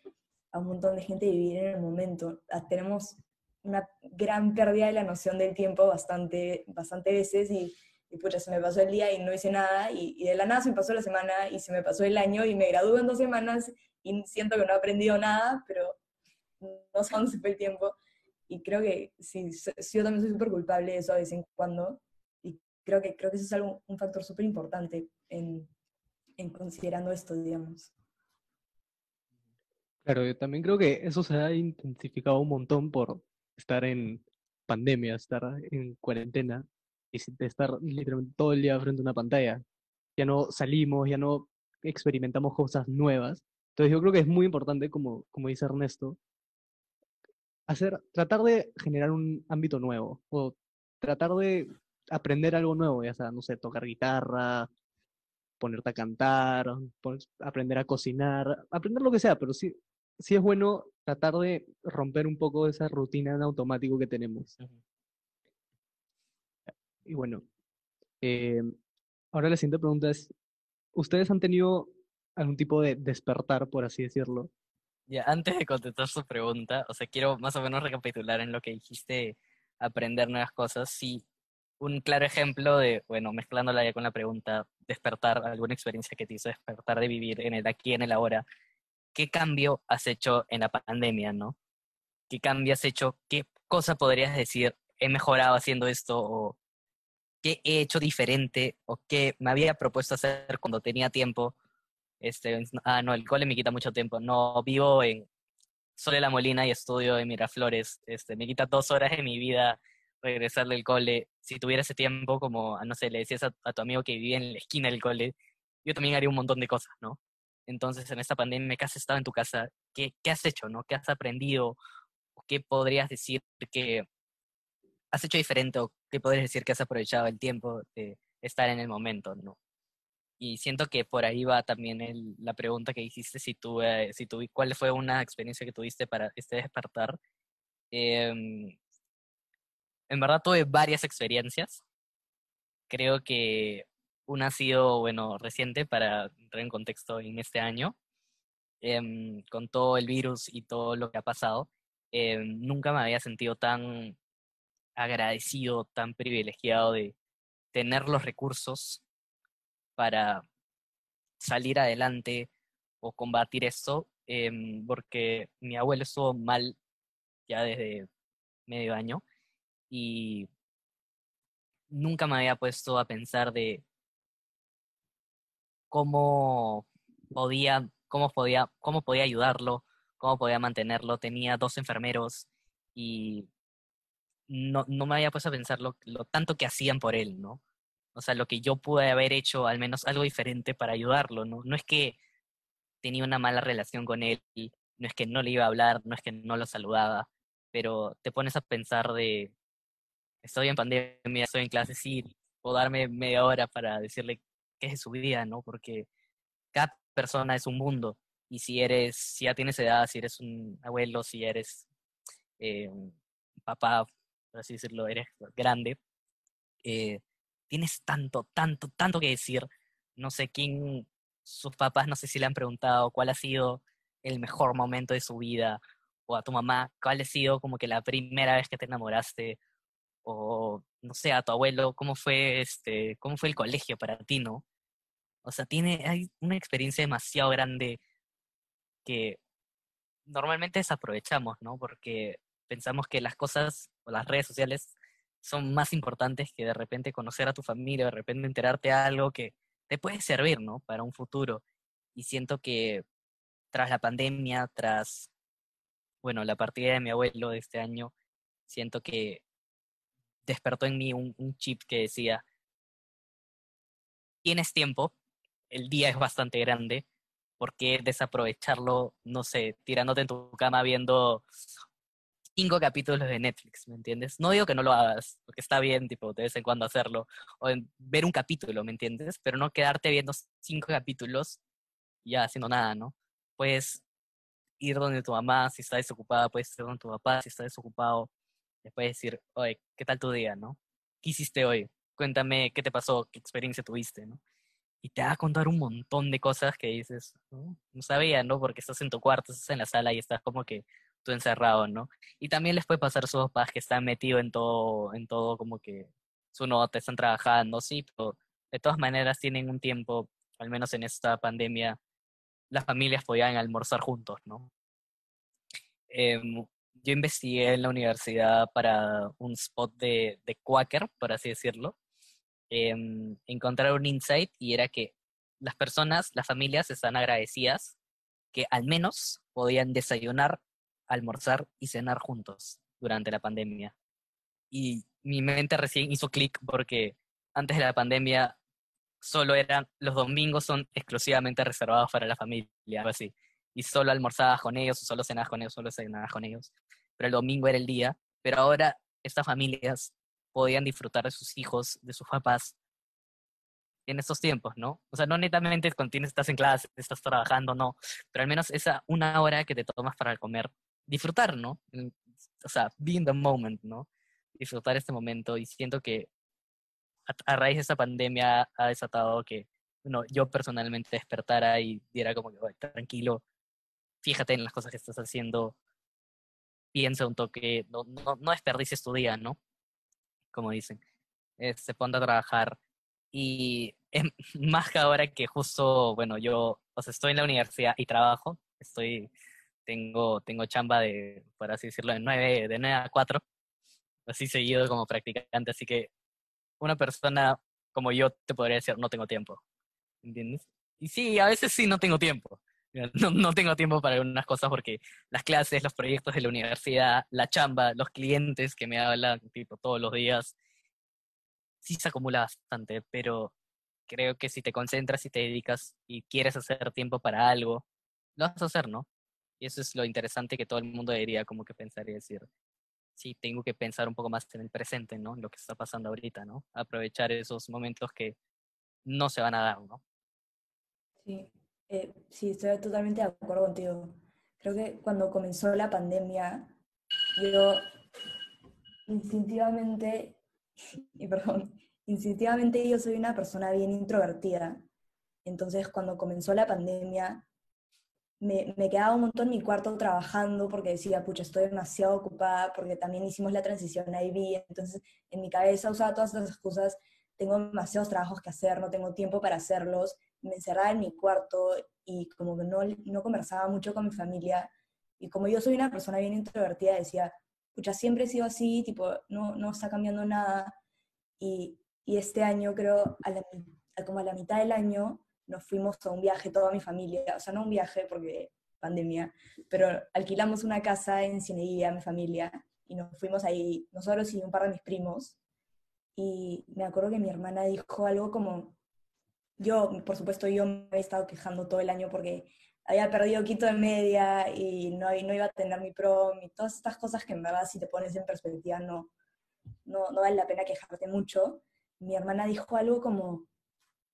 a un montón de gente vivir en el momento. Ah, tenemos una gran pérdida de la noción del tiempo bastante, bastante veces y, y pucha, se me pasó el día y no hice nada y, de la nada se me pasó la semana y se me pasó el año y me gradué en dos semanas y siento que no he aprendido nada, pero no sé dónde se fue el tiempo y creo que sí, yo también soy súper culpable de eso de vez en cuando, y creo que, creo que eso es algo, un factor súper importante en, en considerando esto, digamos. Claro, yo también creo que eso se ha intensificado un montón por estar en pandemia, estar en cuarentena y estar literalmente todo el día frente a una pantalla. Ya no salimos, ya no experimentamos cosas nuevas. Entonces yo creo que es muy importante, como, como dice Ernesto, hacer, tratar de generar un ámbito nuevo o tratar de aprender algo nuevo, ya sea, no sé, tocar guitarra, ponerte a cantar, aprender a cocinar, aprender lo que sea, pero sí, sí es bueno tratar de romper un poco esa rutina en automático que tenemos. Y bueno, eh, ahora la siguiente pregunta es, ¿ustedes han tenido algún tipo de despertar, por así decirlo, ya, antes de contestar su pregunta, o sea, quiero más o menos recapitular en lo que dijiste, aprender nuevas cosas. Sí, un claro ejemplo de, bueno, mezclándola ya con la pregunta, despertar, alguna experiencia que te hizo despertar de vivir en el aquí, en el ahora. ¿Qué cambio has hecho en la pandemia, no? ¿Qué cambio has hecho? ¿Qué cosa podrías decir, he mejorado haciendo esto? ¿O qué he hecho diferente? ¿O qué me había propuesto hacer cuando tenía tiempo? Este, ah, no, el cole me quita mucho tiempo. No, vivo en Sole La Molina y estudio en Miraflores. Este, me quita dos horas de mi vida regresar del cole. Si tuviera ese tiempo, como, no sé, le decías a, tu amigo que vivía en la esquina del cole, yo también haría un montón de cosas, ¿no? Entonces, en esta pandemia, ¿qué has estado en tu casa? ¿Qué, qué has hecho, no? ¿Qué has aprendido? ¿Qué podrías decir que has hecho diferente o qué podrías decir que has aprovechado el tiempo de estar en el momento, ¿no? Y siento que por ahí va también el, la pregunta que hiciste, si tú, eh, si tú, cuál fue una experiencia que tuviste para este despertar. Eh, en verdad tuve varias experiencias. Creo que una ha sido, bueno, reciente para entrar en contexto en este año, eh, con todo el virus y todo lo que ha pasado. eh, nunca me había sentido tan agradecido, tan privilegiado de tener los recursos para salir adelante o combatir esto, em, porque mi abuelo estuvo mal ya desde medio año y nunca me había puesto a pensar de cómo podía, cómo podía, cómo podía ayudarlo, cómo podía mantenerlo. Tenía dos enfermeros y no, no me había puesto a pensar lo, lo tanto que hacían por él, ¿no? O sea, lo que yo pude haber hecho, al menos algo diferente para ayudarlo, ¿no? No es que tenía una mala relación con él, no es que no le iba a hablar, no es que no lo saludaba, pero te pones a pensar de, estoy en pandemia, estoy en clase, sí, puedo darme media hora para decirle qué es su vida, ¿no? Porque cada persona es un mundo, y si eres, si ya tienes edad, si eres un abuelo, si eres eh, un papá, por así decirlo, eres grande, eh, tienes tanto, tanto, tanto que decir. No sé quién, sus papás, no sé si le han preguntado cuál ha sido el mejor momento de su vida, o a tu mamá, cuál ha sido como que la primera vez que te enamoraste, o no sé, a tu abuelo, cómo fue este, cómo fue el colegio para ti, ¿no? O sea, tiene, hay una experiencia demasiado grande que normalmente desaprovechamos, ¿no? Porque pensamos que las cosas las redes sociales son más importantes que de repente conocer a tu familia, de repente enterarte de algo que te puede servir, ¿no? Para un futuro. Y siento que tras la pandemia, tras, bueno, la partida de mi abuelo de este año, siento que despertó en mí un, un chip que decía, tienes tiempo, el día es bastante grande, ¿por qué desaprovecharlo, no sé, tirándote en tu cama viendo cinco capítulos de Netflix, ¿me entiendes? No digo que no lo hagas, porque está bien, tipo, de vez en cuando hacerlo, o ver un capítulo, ¿me entiendes? Pero no quedarte viendo cinco capítulos y ya haciendo nada, ¿no? Puedes ir donde tu mamá, si está desocupada, puedes ir donde tu papá, si está desocupado, le puedes decir, oye, ¿qué tal tu día, no? ¿Qué hiciste hoy? Cuéntame qué te pasó, qué experiencia tuviste, ¿no? Y te va a contar un montón de cosas que dices, no, no sabía, ¿no? Porque estás en tu cuarto, estás en la sala y estás como que tú encerrado, ¿no? Y también les puede pasar a sus papás que están metidos en todo, en todo como que su nota, están trabajando, sí, pero de todas maneras tienen un tiempo, al menos en esta pandemia, las familias podían almorzar juntos, ¿no? Em, yo investigué en la universidad para un spot de, de Quaker, por así decirlo, eh, encontrar un insight y era que las personas, las familias están agradecidas que al menos podían desayunar almorzar y cenar juntos durante la pandemia. Y mi mente recién hizo clic porque antes de la pandemia solo eran, los domingos son exclusivamente reservados para la familia, algo así. Y solo almorzabas con ellos, solo cenabas con ellos, solo cenabas con ellos. Pero el domingo era el día. Pero ahora estas familias podían disfrutar de sus hijos, de sus papás, en estos tiempos, ¿no? O sea, no netamente cuando tienes, estás en clase, estás trabajando, no, pero al menos esa una hora que te tomas para comer disfrutar, ¿no? O sea, be in the moment, ¿no? Disfrutar este momento y siento que a, raíz de esta pandemia ha desatado que, bueno, yo personalmente despertara y diera como que, tranquilo, fíjate en las cosas que estás haciendo, piensa un toque, no, no, no desperdicies tu día, ¿no? Como dicen, eh, se ponte a trabajar y es más que ahora que justo, bueno, yo, o sea, estoy en la universidad y trabajo, estoy tengo, tengo chamba de, por así decirlo, de 9, de 9 a 4, así seguido como practicante, así que una persona como yo te podría decir, no tengo tiempo, ¿entiendes? Y sí, a veces sí no tengo tiempo. No, no tengo tiempo para algunas cosas porque las clases, los proyectos de la universidad, la chamba, los clientes que me hablan tipo todos los días, sí se acumula bastante, pero creo que si te concentras y te dedicas y quieres hacer tiempo para algo, lo vas a hacer, ¿no? Y eso es lo interesante que todo el mundo debería como que pensar y decir, sí, tengo que pensar un poco más en el presente, ¿no? Lo que está pasando ahorita, ¿no? Aprovechar esos momentos que no se van a dar, ¿no? Sí, eh, sí, estoy totalmente de acuerdo contigo. Creo que cuando comenzó la pandemia, yo instintivamente, y perdón, instintivamente yo soy una persona bien introvertida. Entonces, cuando comenzó la pandemia, me, me, quedaba un montón en mi cuarto trabajando porque decía, pucha, estoy demasiado ocupada, porque también hicimos la transición a IB, entonces en mi cabeza usaba todas esas excusas, tengo demasiados trabajos que hacer, no tengo tiempo para hacerlos, me encerraba en mi cuarto y como que no, no conversaba mucho con mi familia, y como yo soy una persona bien introvertida, decía, pucha, siempre he sido así, tipo, no, no está cambiando nada, y, y este año creo, a la, como a la mitad del año, nos fuimos a un viaje toda mi familia, o sea, no un viaje porque pandemia, pero alquilamos una casa en Cieneguía, mi familia, y nos fuimos ahí, nosotros y un par de mis primos, y me acuerdo que mi hermana dijo algo como, yo, por supuesto, yo me he estado quejando todo el año porque había perdido quito de media y no, no iba a tener mi prom y todas estas cosas que en verdad si te pones en perspectiva no, no, no vale la pena quejarte mucho. Mi hermana dijo algo como,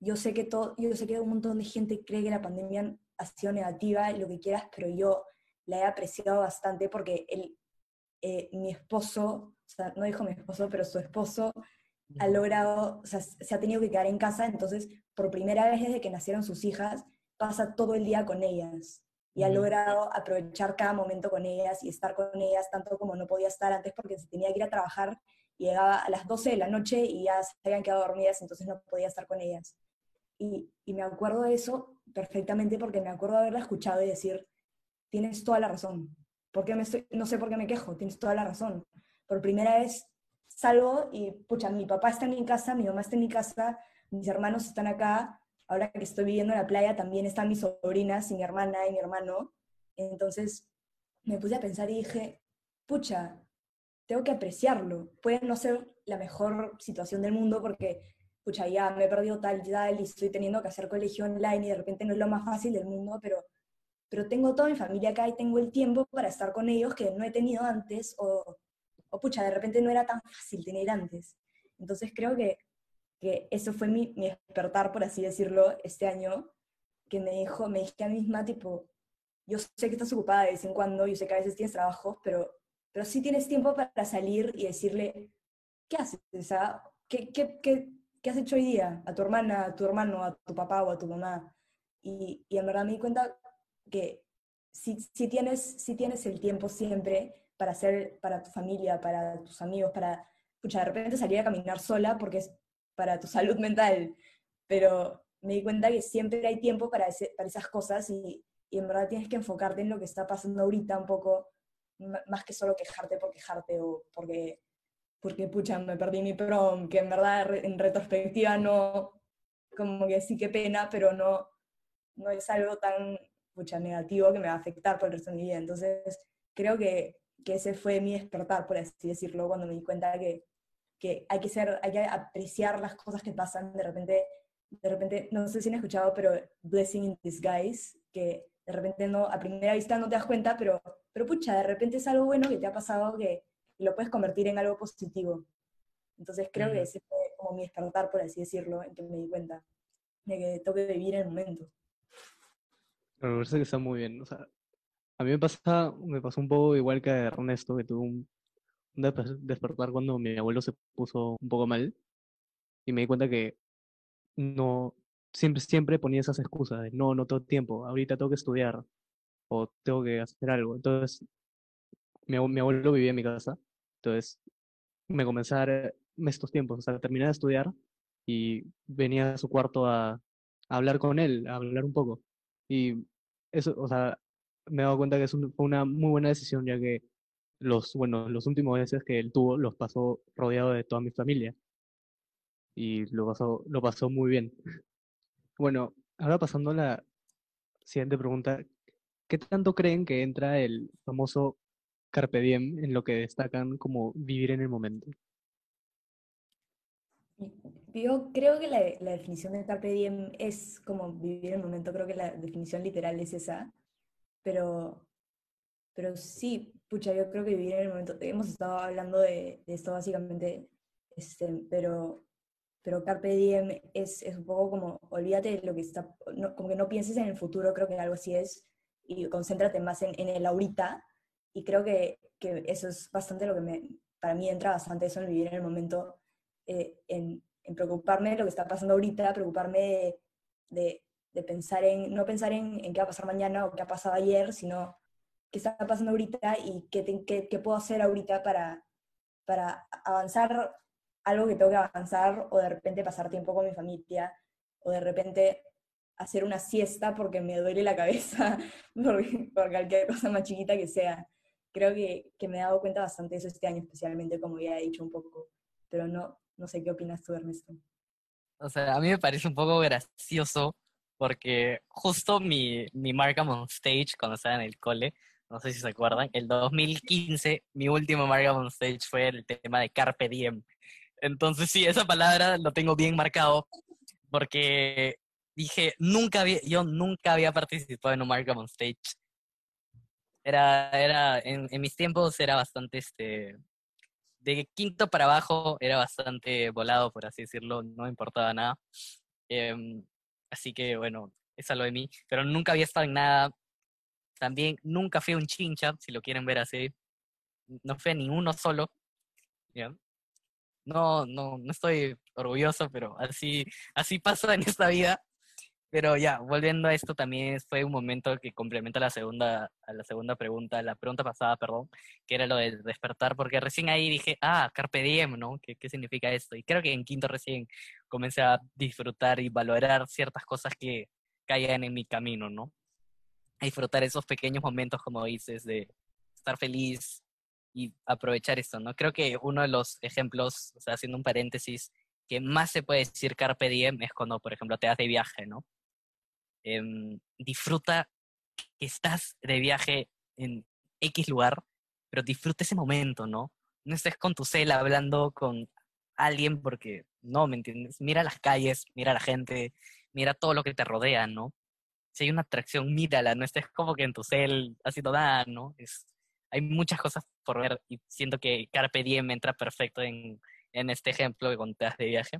yo sé que todo, yo sé que un montón de gente cree que la pandemia ha sido negativa y lo que quieras, pero yo la he apreciado bastante porque él, eh, mi esposo, o sea, no dijo mi esposo, pero su esposo ha logrado, o sea, se ha tenido que quedar en casa, entonces por primera vez desde que nacieron sus hijas, pasa todo el día con ellas y ha logrado aprovechar cada momento con ellas y estar con ellas tanto como no podía estar antes porque se tenía que ir a trabajar llegaba a las 12 de la noche y ya se habían quedado dormidas, entonces no podía estar con ellas. Y, me acuerdo de eso perfectamente porque me acuerdo de haberla escuchado y decir, tienes toda la razón. ¿Por me estoy, no sé por qué me quejo, tienes toda la razón. Por primera vez salgo y, pucha, mi papá está en mi casa, mi mamá está en mi casa, mis hermanos están acá, ahora que estoy viviendo en la playa también están mis sobrinas y mi hermana y mi hermano. Entonces me puse a pensar y dije, pucha, tengo que apreciarlo. Puede no ser la mejor situación del mundo porque, pucha, ya me he perdido tal y tal y estoy teniendo que hacer colegio online y de repente no es lo más fácil del mundo, pero, pero tengo toda mi familia acá y tengo el tiempo para estar con ellos que no he tenido antes o, o pucha, de repente no era tan fácil tener antes. Entonces creo que, que eso fue mi, mi despertar, por así decirlo, este año, que me dijo, me dije a mí misma, tipo, yo sé que estás ocupada de vez en cuando, yo sé que a veces tienes trabajo, pero pero sí tienes tiempo para salir y decirle, ¿qué haces? ¿Qué, qué, qué, qué has hecho hoy día? A tu hermana, a tu hermano, a tu papá o a tu mamá. Y, y en verdad me di cuenta que si, si, tienes, si tienes el tiempo siempre para hacer para tu familia, para tus amigos, para, escucha, de repente salir a caminar sola porque es para tu salud mental, pero me di cuenta que siempre hay tiempo para, para esas cosas y, y en verdad tienes que enfocarte en lo que está pasando ahorita un poco más que solo quejarte por quejarte o porque, porque pucha, me perdí mi prom, que en verdad en retrospectiva no, como que sí que pena, pero no, no es algo tan pucha, negativo que me va a afectar por el resto de mi vida. Entonces, creo que, que ese fue mi despertar, por así decirlo, cuando me di cuenta que, que hay que ser, hay que apreciar las cosas que pasan de repente, de repente, no sé si han escuchado, pero Blessing in Disguise, que de repente no, a primera vista no te das cuenta, pero, pero pucha, de repente es algo bueno que te ha pasado que lo puedes convertir en algo positivo. Entonces creo que ese fue como mi despertar, por así decirlo, en que me di cuenta de que tengo que vivir en el momento. Me parece que está muy bien. O sea, a mí me, pasa, me pasó un poco igual que a Ernesto, que tuvo un, un despertar cuando mi abuelo se puso un poco mal y me di cuenta que no, siempre, siempre ponía esas excusas de no, no tengo tiempo, ahorita tengo que estudiar o tengo que hacer algo. Entonces, mi, mi abuelo vivía en mi casa, entonces me comencé a dar estos tiempos, o sea, terminé de estudiar y venía a su cuarto a, hablar con él, a hablar un poco. Y eso, o sea, me he dado cuenta que es una muy buena decisión, ya que los, bueno, los últimos meses que él tuvo los pasó rodeado de toda mi familia. Y lo pasó, lo pasó muy bien. Bueno, ahora pasando a la siguiente pregunta, ¿qué tanto creen que entra el famoso carpe diem en lo que destacan como vivir en el momento? Yo creo que la, la, definición de carpe diem es como vivir el momento, creo que la definición literal es esa, pero, pero sí, pucha, yo creo que vivir en el momento, hemos estado hablando de, de esto básicamente, este, pero pero Carpe Diem es, es un poco como, olvídate de lo que está, como que no pienses en el futuro, creo que algo así es, y concéntrate más en, en el ahorita, y creo que, que, eso es bastante lo que me, para mí entra bastante eso en vivir en el momento, eh, en, preocuparme de lo que está pasando ahorita, preocuparme de, de, de pensar en, no pensar en, en, qué va a pasar mañana o qué ha pasado ayer, sino qué está pasando ahorita y qué, qué, qué puedo hacer ahorita para, para avanzar algo que tengo que avanzar o de repente pasar tiempo con mi familia o de repente hacer una siesta porque me duele la cabeza por, por cualquier cosa más chiquita que sea. Creo que, que, me he dado cuenta bastante de eso este año, especialmente, como ya he dicho un poco. Pero no, no sé qué opinas tú, Ernesto. O sea, a mí me parece un poco gracioso porque justo mi, mi Markham on Stage cuando estaba en el cole, no sé si se acuerdan, el 2015, mi último Markham on Stage fue el tema de Carpe Diem. Entonces sí, esa palabra lo tengo bien marcado porque dije, nunca había, yo nunca había participado en un Markham on Stage. Era, era, en, mis tiempos era bastante, este, de quinto para abajo era bastante volado, por así decirlo, no importaba nada. Em, así que bueno, es algo de mí, pero nunca había estado en nada. También nunca fui un chincha, si lo quieren ver así. No fui a ninguno solo. No, no, no estoy orgulloso, pero así, así pasa en esta vida. Pero ya, volviendo a esto también fue un momento que complementa la segunda, a la segunda pregunta, la pregunta pasada, perdón, que era lo de despertar, porque recién ahí dije, ah, Carpe Diem, ¿no? ¿Qué, qué significa esto? Y creo que en quinto recién comencé a disfrutar y valorar ciertas cosas que caían en mi camino, ¿no? A disfrutar esos pequeños momentos, como dices, de estar feliz y aprovechar esto, ¿no? Creo que uno de los ejemplos, o sea, haciendo un paréntesis, que más se puede decir Carpe Diem es cuando, por ejemplo, te das de viaje, ¿no? Em, disfruta que estás de viaje en X lugar, pero disfruta ese momento, ¿no? No estés con tu cel hablando con alguien porque, no, ¿me entiendes? Mira las calles, mira la gente, mira todo lo que te rodea, ¿no? Si hay una atracción, mírala, no estés como que en tu cel haciendo nada, ¿no? Es, hay muchas cosas por ver y siento que Carpe Diem entra perfecto en, este ejemplo que contaste de viaje.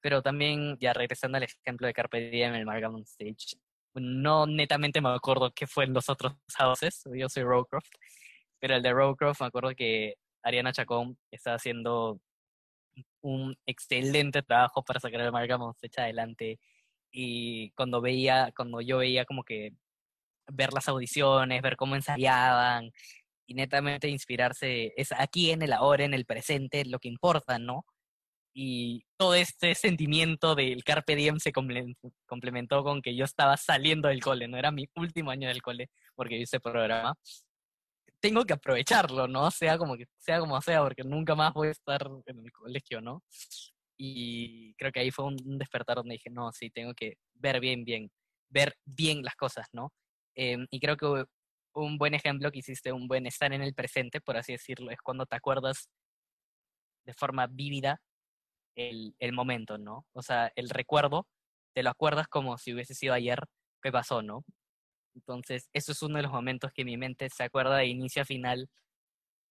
Pero también, ya regresando al ejemplo de Carpe Diem en el Margamon Stage, no netamente me acuerdo qué fue en los otros houses, yo soy Rowcroft, pero el de Rowcroft me acuerdo que Ariana Chacón está haciendo un excelente trabajo para sacar el Margamon Stage adelante y cuando veía, cuando yo veía como que ver las audiciones, ver cómo ensayaban y netamente inspirarse es aquí en el ahora, en el presente, lo que importa, ¿no? Y todo este sentimiento del Carpe Diem se complementó con que yo estaba saliendo del cole, no era mi último año del cole porque hice programa. Tengo que aprovecharlo, ¿no? Sea como que sea como sea, porque nunca más voy a estar en el colegio, ¿no? Y creo que ahí fue un despertar donde dije, no, sí, tengo que ver bien, bien, ver bien las cosas, ¿no? Em, y creo que un buen ejemplo que hiciste, un buen estar en el presente, por así decirlo, es cuando te acuerdas de forma vívida el, momento, ¿no? O sea, el recuerdo, te lo acuerdas como si hubiese sido ayer que pasó, ¿no? Entonces, eso es uno de los momentos que mi mente se acuerda de inicio a final,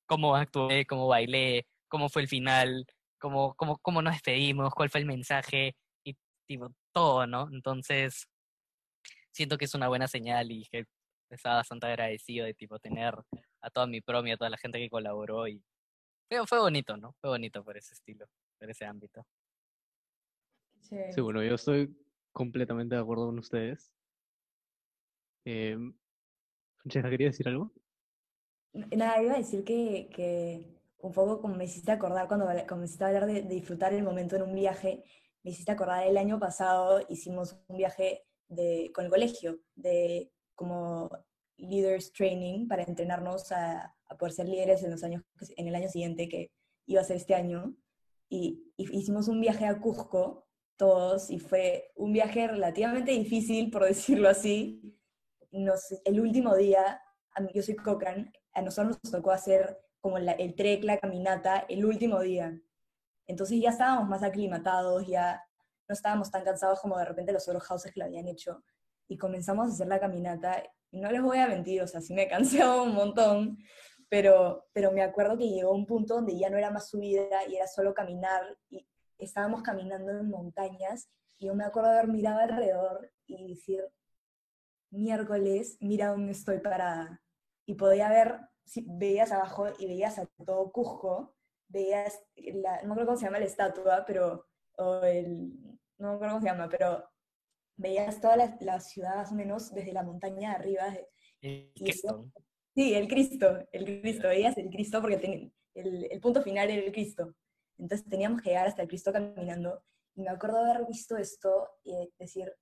cómo actué, cómo bailé, cómo fue el final, cómo, cómo, cómo nos despedimos, cuál fue el mensaje, y tipo, todo, ¿no? Entonces, siento que es una buena señal y que estaba bastante agradecido de tipo tener a toda mi promi, a toda la gente que colaboró y fue, fue bonito, ¿no? Fue bonito por ese estilo en ese ámbito. Sí. bueno, yo estoy completamente de acuerdo con ustedes. Eh, ¿quería decir algo? Nada, iba a decir que, que un poco como me hiciste acordar cuando comenzaste a hablar de, de, disfrutar el momento en un viaje, me hiciste acordar el año pasado hicimos un viaje de, con el colegio, de como leaders training para entrenarnos a, a poder ser líderes en los años en el año siguiente que iba a ser este año y, hicimos un viaje a Cusco todos y fue un viaje relativamente difícil, por decirlo así. Nos, el último día, yo soy Cocan, a nosotros nos tocó hacer como el trek, la caminata, el último día. Entonces ya estábamos más aclimatados, ya no estábamos tan cansados como de repente los otros houses que lo habían hecho. Y comenzamos a hacer la caminata, y no les voy a mentir, o sea, sí me cansé un montón, pero, pero me acuerdo que llegó un punto donde ya no era más subida y era solo caminar y estábamos caminando en montañas y yo me acuerdo haber mirado alrededor y decir, miércoles, mira dónde estoy parada. Y podía ver, si veías abajo y veías a todo Cusco, veías, la, no acuerdo cómo se llama la estatua, pero, o el, no acuerdo cómo se llama, pero veías toda la, la ciudad más o menos desde la montaña de arriba. Y Cristo. Sí, el Cristo, el Cristo, veías el Cristo porque ten- el, punto final era el Cristo. Entonces teníamos que llegar hasta el Cristo caminando. Y me acuerdo haber visto esto y decir,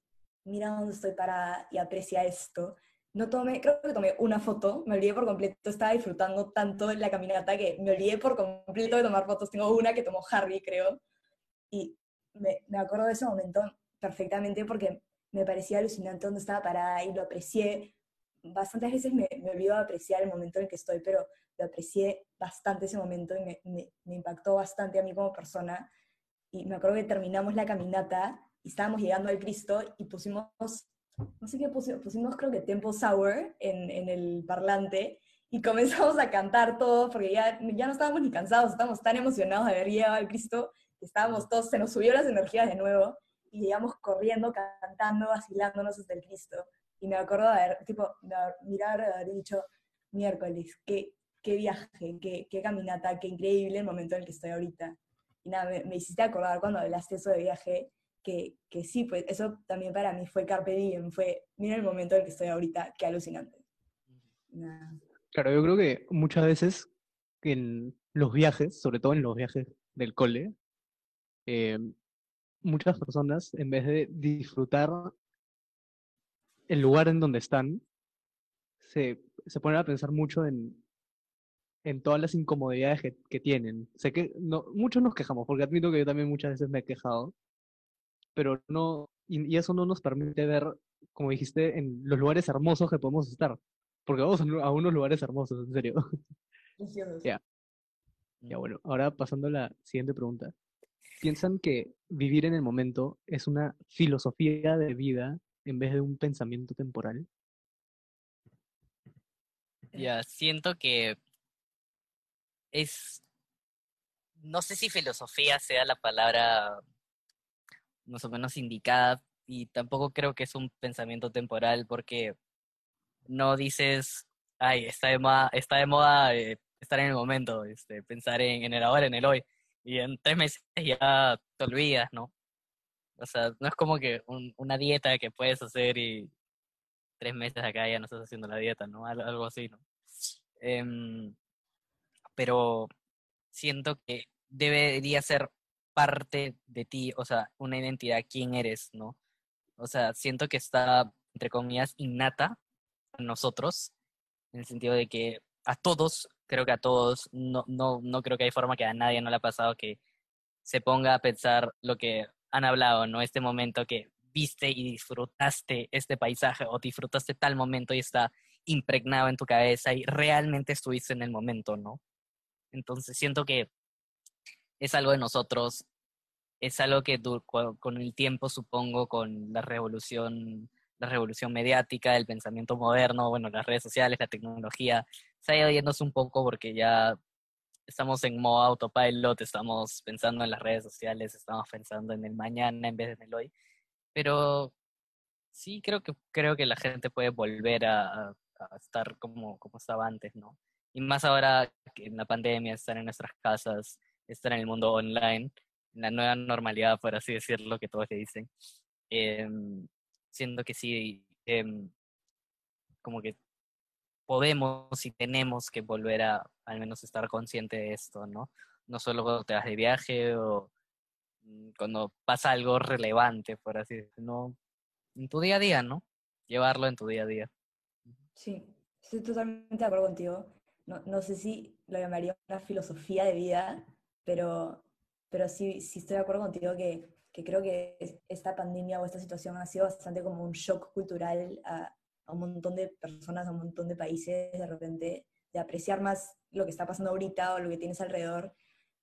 mira dónde estoy parada y aprecia esto. No tomé, creo que tomé una foto, me olvidé por completo, estaba disfrutando tanto de la caminata que me olvidé por completo de tomar fotos. Tengo una que tomó Harry, creo. Y me, me acuerdo de ese momento perfectamente porque me parecía alucinante donde estaba parada y lo aprecié bastantes veces me, me olvido de apreciar el momento en el que estoy, pero lo aprecié bastante ese momento y me, me- me impactó bastante a mí como persona. Y me acuerdo que terminamos la caminata y estábamos llegando al Cristo y pusimos, no sé qué pusimos, pusimos creo que Tempo Sour en, en el parlante y comenzamos a cantar todos porque ya, ya no estábamos ni cansados, estábamos tan emocionados de haber llegado al Cristo que estábamos todos, se nos subió las energías de nuevo y llegamos corriendo, cantando, vacilándonos hasta el Cristo. Y me acuerdo de haber, tipo, de haber, mirar, de haber dicho, miércoles, qué, qué viaje, qué, qué caminata, qué increíble el momento en el que estoy ahorita. Y nada, me, me hiciste acordar cuando hablaste eso de viaje, que, que sí, pues eso también para mí fue Carpe Diem, fue, mira el momento en el que estoy ahorita, qué alucinante. Nada. Claro, yo creo que muchas veces en los viajes, sobre todo en los viajes del cole, eh, muchas personas, en vez de disfrutar el lugar en donde están, se, se ponen a pensar mucho en, en todas las incomodidades que, que tienen. Sé que no, muchos nos quejamos, porque admito que yo también muchas veces me he quejado, pero no, y, y eso no nos permite ver, como dijiste, en los lugares hermosos que podemos estar. Porque vamos a, unos lugares hermosos, en serio. Ya. Ya bueno, ahora pasando a la siguiente pregunta. ¿Piensan que vivir en el momento es una filosofía de vida en vez de un pensamiento temporal? Ya, siento que es, no sé si filosofía sea la palabra más o menos indicada y tampoco creo que es un pensamiento temporal porque no dices, ay, está de moda, está de moda eh, estar en el momento, este, pensar en, en el ahora, en el hoy y en tres meses ya te olvidas, ¿no? O sea, no es como que un- una dieta que puedes hacer y tres meses acá ya no estás haciendo la dieta, ¿no? Al- Algo así, ¿no? Em, pero siento que debería ser parte de ti, o sea, una identidad, quién eres, ¿no? O sea, siento que está, entre comillas, innata en nosotros, en el sentido de que a todos, creo que a todos, no, no, no creo que hay forma que a nadie no le ha pasado que se ponga a pensar lo que han hablado, ¿no? Este momento que viste y disfrutaste este paisaje o disfrutaste tal momento y está impregnado en tu cabeza y realmente estuviste en el momento, ¿no? Entonces siento que es algo de nosotros, es algo que con el tiempo, supongo, con la revolución, la revolución mediática, el pensamiento moderno, bueno, las redes sociales, la tecnología, se ha ido yéndose un poco porque ya estamos en modo autopilot, estamos pensando en las redes sociales, estamos pensando en el mañana en vez de en el hoy. Pero sí creo que creo que la gente puede volver a, a- estar como, como estaba antes, ¿no? Y más ahora que en la pandemia, estar en nuestras casas, estar en el mundo online, en la nueva normalidad, por así decirlo, que todos le dicen. Em, siento que sí, em, como que podemos y tenemos que volver a al menos estar consciente de esto, ¿no? No solo cuando te vas de viaje o mm, cuando pasa algo relevante, por así decirlo, no, en tu día a día, ¿no? Llevarlo en tu día a día. Sí, estoy totalmente de acuerdo contigo. No, no sé si lo llamaría una filosofía de vida, pero, pero sí, sí estoy de acuerdo contigo que, que creo que es- esta pandemia o esta situación ha sido bastante como un shock cultural a, a un montón de personas, a un montón de países, de repente, de apreciar más lo que está pasando ahorita o lo que tienes alrededor.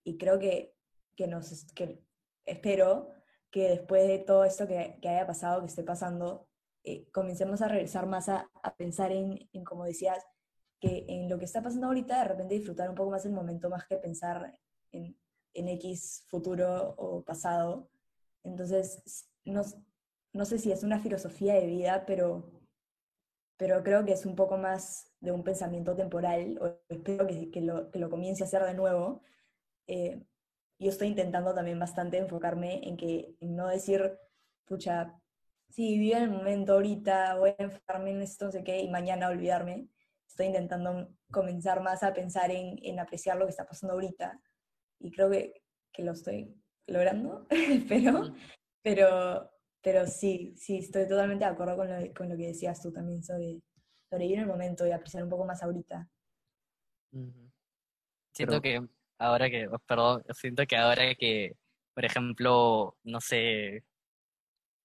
Y creo que, que nos, que espero que después de todo esto que, que haya pasado, que esté pasando, eh, comencemos a regresar más a, a pensar en, en, como decías, que en lo que está pasando ahorita, de repente disfrutar un poco más el momento, más que pensar en, en X futuro o pasado. Entonces, no, no sé si es una filosofía de vida, pero, pero creo que es un poco más de un pensamiento temporal, o espero que, que, lo, que lo comience a hacer de nuevo. Eh, yo estoy intentando también bastante enfocarme en que en no decir, pucha, sí, vivo el momento ahorita, voy a enfocarme en esto, no sé qué, y mañana olvidarme. Estoy intentando comenzar más a pensar en, en apreciar lo que está pasando ahorita. Y creo que, que lo estoy logrando, pero, pero, pero sí, sí, estoy totalmente de acuerdo con lo, con lo que decías tú también sobre, sobre vivir el momento y apreciar un poco más ahorita. Siento que ahora que, oh, perdón, siento que ahora que, por ejemplo, no sé,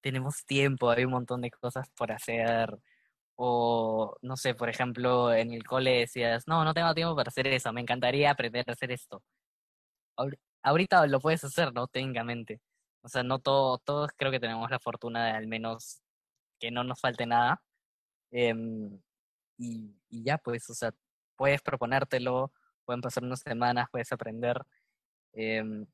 tenemos tiempo, hay un montón de cosas por hacer, o no sé, por ejemplo, en el cole decías, no, no tengo tiempo para hacer eso, me encantaría aprender a hacer esto. Ahorita lo puedes hacer, ¿no? Técnicamente. O sea, no todo, todos creo que tenemos la fortuna de al menos que no nos falte nada. Em, y, y ya, pues, o sea, puedes proponértelo, pueden pasar unas semanas, puedes aprender. Em,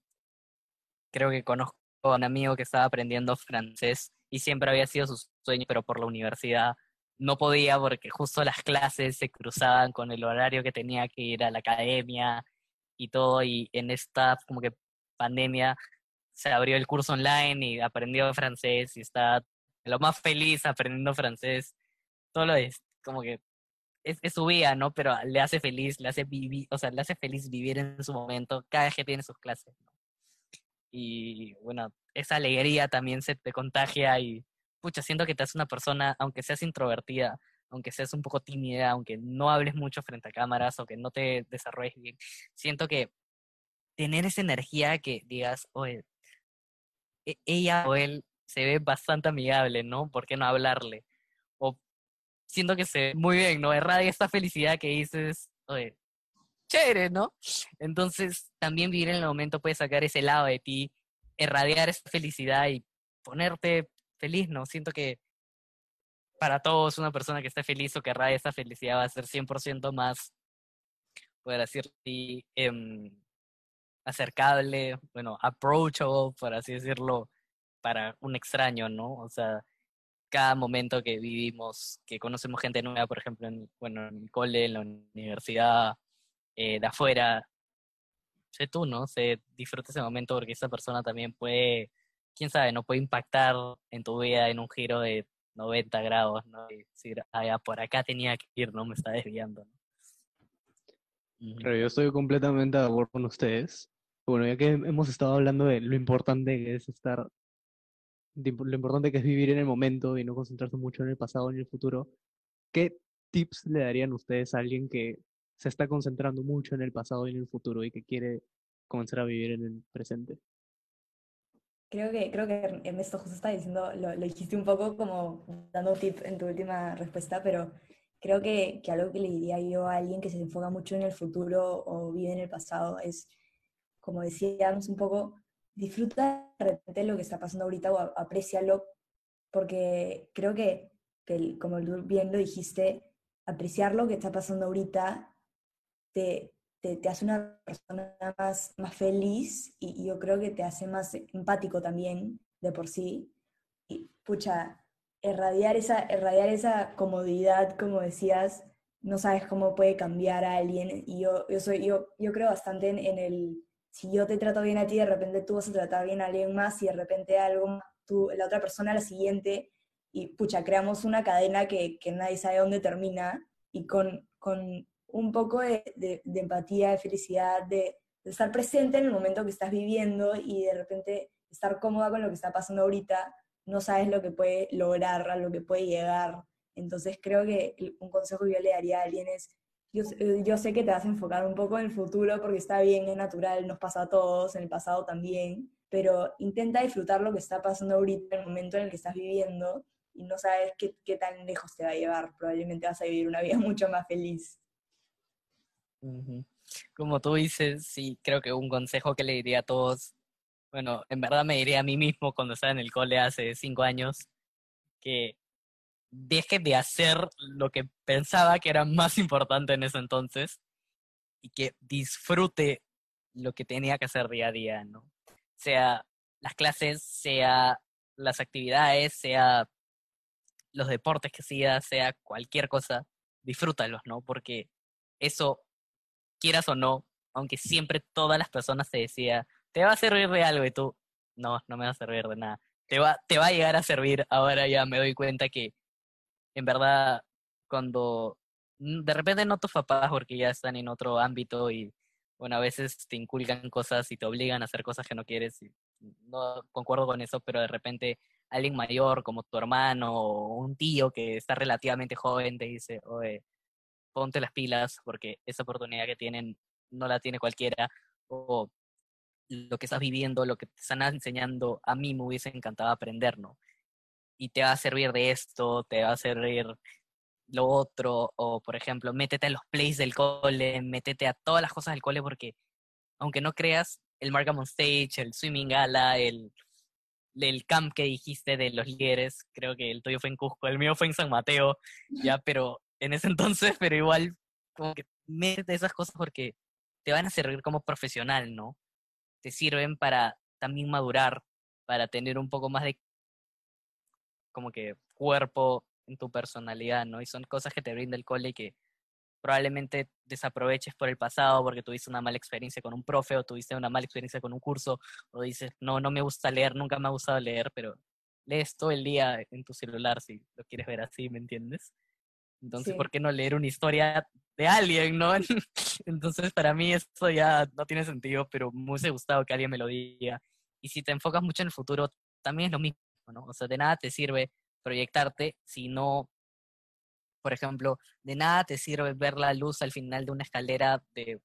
creo que conozco a un amigo que estaba aprendiendo francés y siempre había sido su sueño, pero por la universidad no podía porque justo las clases se cruzaban con el horario que tenía que ir a la academia y todo, y en esta como que pandemia se abrió el curso online y aprendió francés y está lo más feliz aprendiendo francés. Todo lo es como que es, su vida, ¿no? Pero le hace feliz, le hace vivir, o sea, le hace feliz vivir en su momento cada vez que tiene sus clases, ¿no? Y bueno, esa alegría también se te contagia y, pucha, siento que te hace una persona, aunque seas introvertida, aunque seas un poco tímida, aunque no hables mucho frente a cámaras o que no te desarrolles bien, siento que tener esa energía que digas, oye, ella o él se ve bastante amigable, ¿no? ¿Por qué no hablarle? O siento que se ve muy bien, ¿no? Irradia esta felicidad que dices, oye, chévere, ¿no? Entonces, también vivir en el momento puede sacar ese lado de ti, irradiar esa felicidad y ponerte feliz, ¿no? Siento que para todos una persona que esté feliz o que irradia esa felicidad va a ser 100% más, poder decir, eh, acercable, bueno, approachable, por así decirlo, para un extraño, ¿no? O sea, cada momento que vivimos, que conocemos gente nueva, por ejemplo, en, bueno, en el cole, en la universidad, eh, de afuera, sé tú, ¿no? Se disfruta ese momento porque esa persona también puede, quién sabe, no puede impactar en tu vida en un giro de 90 grados, ¿no? Y decir, ah, ya, por acá tenía que ir, no me está desviando. Pero yo estoy completamente de acuerdo con ustedes. Bueno, ya que hemos estado hablando de lo importante que es estar, lo importante que es vivir en el momento y no concentrarse mucho en el pasado o en el futuro, ¿qué tips le darían ustedes a alguien que se está concentrando mucho en el pasado y en el futuro y que quiere comenzar a vivir en el presente? Creo que, creo que Ernesto justo está diciendo, lo, lo dijiste un poco como dando un tip en tu última respuesta, pero creo que algo que le diría yo a alguien que se enfoca mucho en el futuro o vive en el pasado es como decíamos un poco, disfruta de lo que está pasando ahorita o aprecialo, porque creo que, como bien lo dijiste, apreciar lo que está pasando ahorita te, te, hace una persona más, más feliz y, yo creo que te hace más empático también de por sí. Y pucha, irradiar esa, irradiar esa comodidad, como decías, no sabes cómo puede cambiar a alguien. Y yo, yo, soy, yo, yo creo bastante en el si yo te trato bien a ti, de repente tú vas a tratar bien a alguien más y de repente algo, tú, la otra persona la siguiente, y pucha, creamos una cadena que, que nadie sabe dónde termina y con, con un poco de, de, empatía, de felicidad, de, de, estar presente en el momento que estás viviendo y de repente estar cómoda con lo que está pasando ahorita, no sabes lo que puede lograr, a lo que puede llegar. Entonces creo que un consejo que yo le daría a alguien es eh, yo, sé que te vas a enfocar un poco en el futuro porque está bien, es natural, nos pasa a todos, en el pasado también, pero intenta disfrutar lo que está pasando ahorita, el momento en el que estás viviendo, y no sabes qué, qué tan lejos te va a llevar. Probablemente vas a vivir una vida mucho más feliz. Como tú dices, sí, creo que un consejo que le diría a todos, bueno, en verdad me diría a mí mismo cuando estaba en el cole hace cinco años, que deje de hacer lo que pensaba que era más importante en ese entonces y que disfrute lo que tenía que hacer día a día, ¿no? Sea las clases, sea las actividades, sea los deportes que hacía, sea cualquier cosa, disfrútalos, ¿no? Porque eso, quieras o no, aunque siempre todas las personas te decían, te va a servir de algo y tú, no, no me va a servir de nada te va, te va a llegar a servir. Ahora ya me doy cuenta que en verdad cuando mm, de repente no tus papás porque ya están en otro ámbito y bueno, a veces te inculcan cosas y te obligan a hacer cosas que no quieres no concuerdo con eso, pero de repente alguien mayor como tu hermano o un tío que está relativamente joven te dice, oye, ponte las pilas porque esa oportunidad que tienen no la tiene cualquiera o lo que estás viviendo, lo que te están enseñando, a mí me hubiese encantado aprender, ¿no? Y te va a servir de esto, te va a servir lo otro, o por ejemplo, métete a los plays del cole, métete a todas las cosas del cole, porque aunque no creas, el Markham on Stage, el Swimming Gala, el, el camp que dijiste de los líderes, creo que el tuyo fue en Cusco, el mío fue en San Mateo, ya, pero en ese entonces, pero igual, como que métete esas cosas porque te van a servir como profesional, ¿no? Te sirven para también madurar, para tener un poco más de como que cuerpo en tu personalidad, ¿no? Y son cosas que te brinda el cole y que probablemente desaproveches por el pasado porque tuviste una mala experiencia con un profe o tuviste una mala experiencia con un curso o dices, no, no me gusta leer, nunca me ha gustado leer, pero lees todo el día en tu celular si lo quieres ver así, ¿me entiendes? Entonces, ¿por qué no leer una historia de alguien, no? Entonces, para mí esto ya no tiene sentido, pero me hubiese gustado que alguien me lo diga. Y si te enfocas mucho en el futuro, también es lo mismo, ¿no? O sea, de nada te sirve proyectarte si no, por ejemplo, de nada te sirve ver la luz al final de una escalera de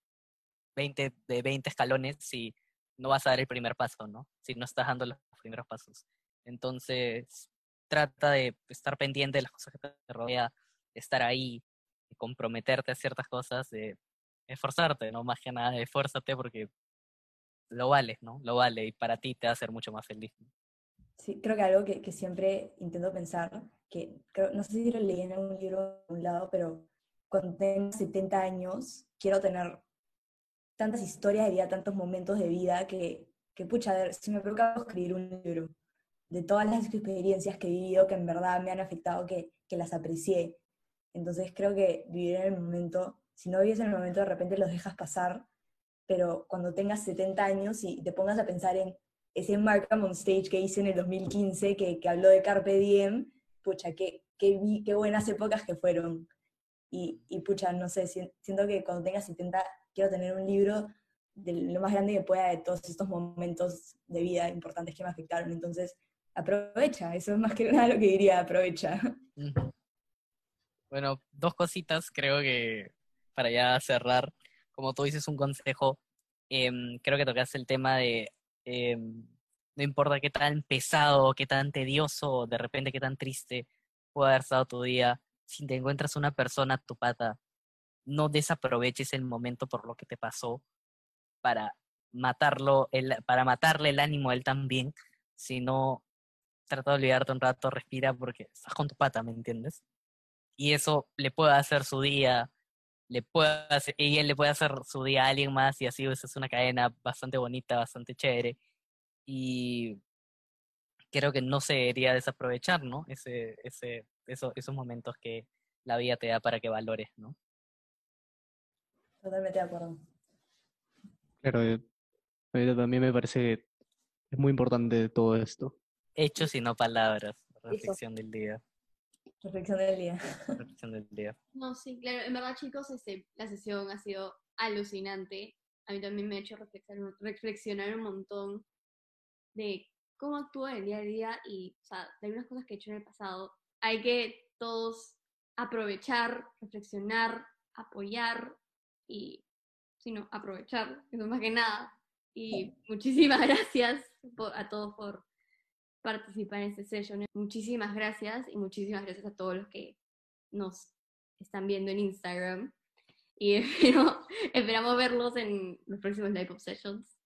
20, de 20 escalones si no vas a dar el primer paso, ¿no? Si no estás dando los primeros pasos. Entonces, trata de estar pendiente de las cosas que te rodea, estar ahí, de comprometerte a ciertas cosas, de esforzarte, ¿no? Más que nada, esfuérzate porque lo vale, ¿no? Lo vale y para ti te va a hacer mucho más feliz. Sí, creo que algo que, que siempre intento pensar, que creo, no sé si lo leí en algún libro de un lado, pero cuando tenga 70 años, quiero tener tantas historias de vida, tantos momentos de vida, que, que pucha, a ver, si me preocupa escribir un libro de todas las experiencias que he vivido, que en verdad me han afectado, que, que las aprecié. Entonces creo que vivir en el momento, si no vives en el momento, de repente los dejas pasar, pero cuando tengas 70 años y te pongas a pensar en ese Markham on Stage que hice en el 2015, que, que habló de Carpe Diem, pucha, qué, qué, qué buenas épocas que fueron. Y, y, pucha, no sé, siento que cuando tenga 70 quiero tener un libro de lo más grande que pueda de todos estos momentos de vida importantes que me afectaron. Entonces, aprovecha, eso es más que nada lo que diría, aprovecha. Bueno, dos cositas creo que para ya cerrar, como tú dices un consejo, eh, creo que tocaste el tema de eh, no importa qué tan pesado, qué tan tedioso, de repente qué tan triste pueda haber estado tu día, si te encuentras una persona a tu pata, no desaproveches el momento por lo que te pasó para matarlo, el, para matarle el ánimo a él también, sino trata de olvidarte un rato, respira porque estás con tu pata, ¿me entiendes? Y eso le puede hacer su día, le puede hacer, y él le puede hacer su día a alguien más y así esa es una cadena bastante bonita, bastante chévere. Y creo que no se debería desaprovechar, ¿no? Ese, ese, eso, esos momentos que la vida te da para que valores, ¿no? Totalmente de acuerdo. Claro, eh, también me parece que es muy importante todo esto. Hechos y no palabras. Reflexión del día. Reflexión del día. Reflexión del día. No, sí, claro. En verdad, chicos, este, la sesión ha sido alucinante. A mí también me ha hecho reflexionar, reflexionar un montón de cómo actúo en el día a día y, o sea, de algunas cosas que he hecho en el pasado. Hay que todos aprovechar, reflexionar, apoyar y, si no, aprovechar, eso más que nada. Y muchísimas gracias a todos por participar en este session. Muchísimas gracias y muchísimas gracias a todos los que nos están viendo en Instagram. Y espero, esperamos verlos en los próximos live sessions.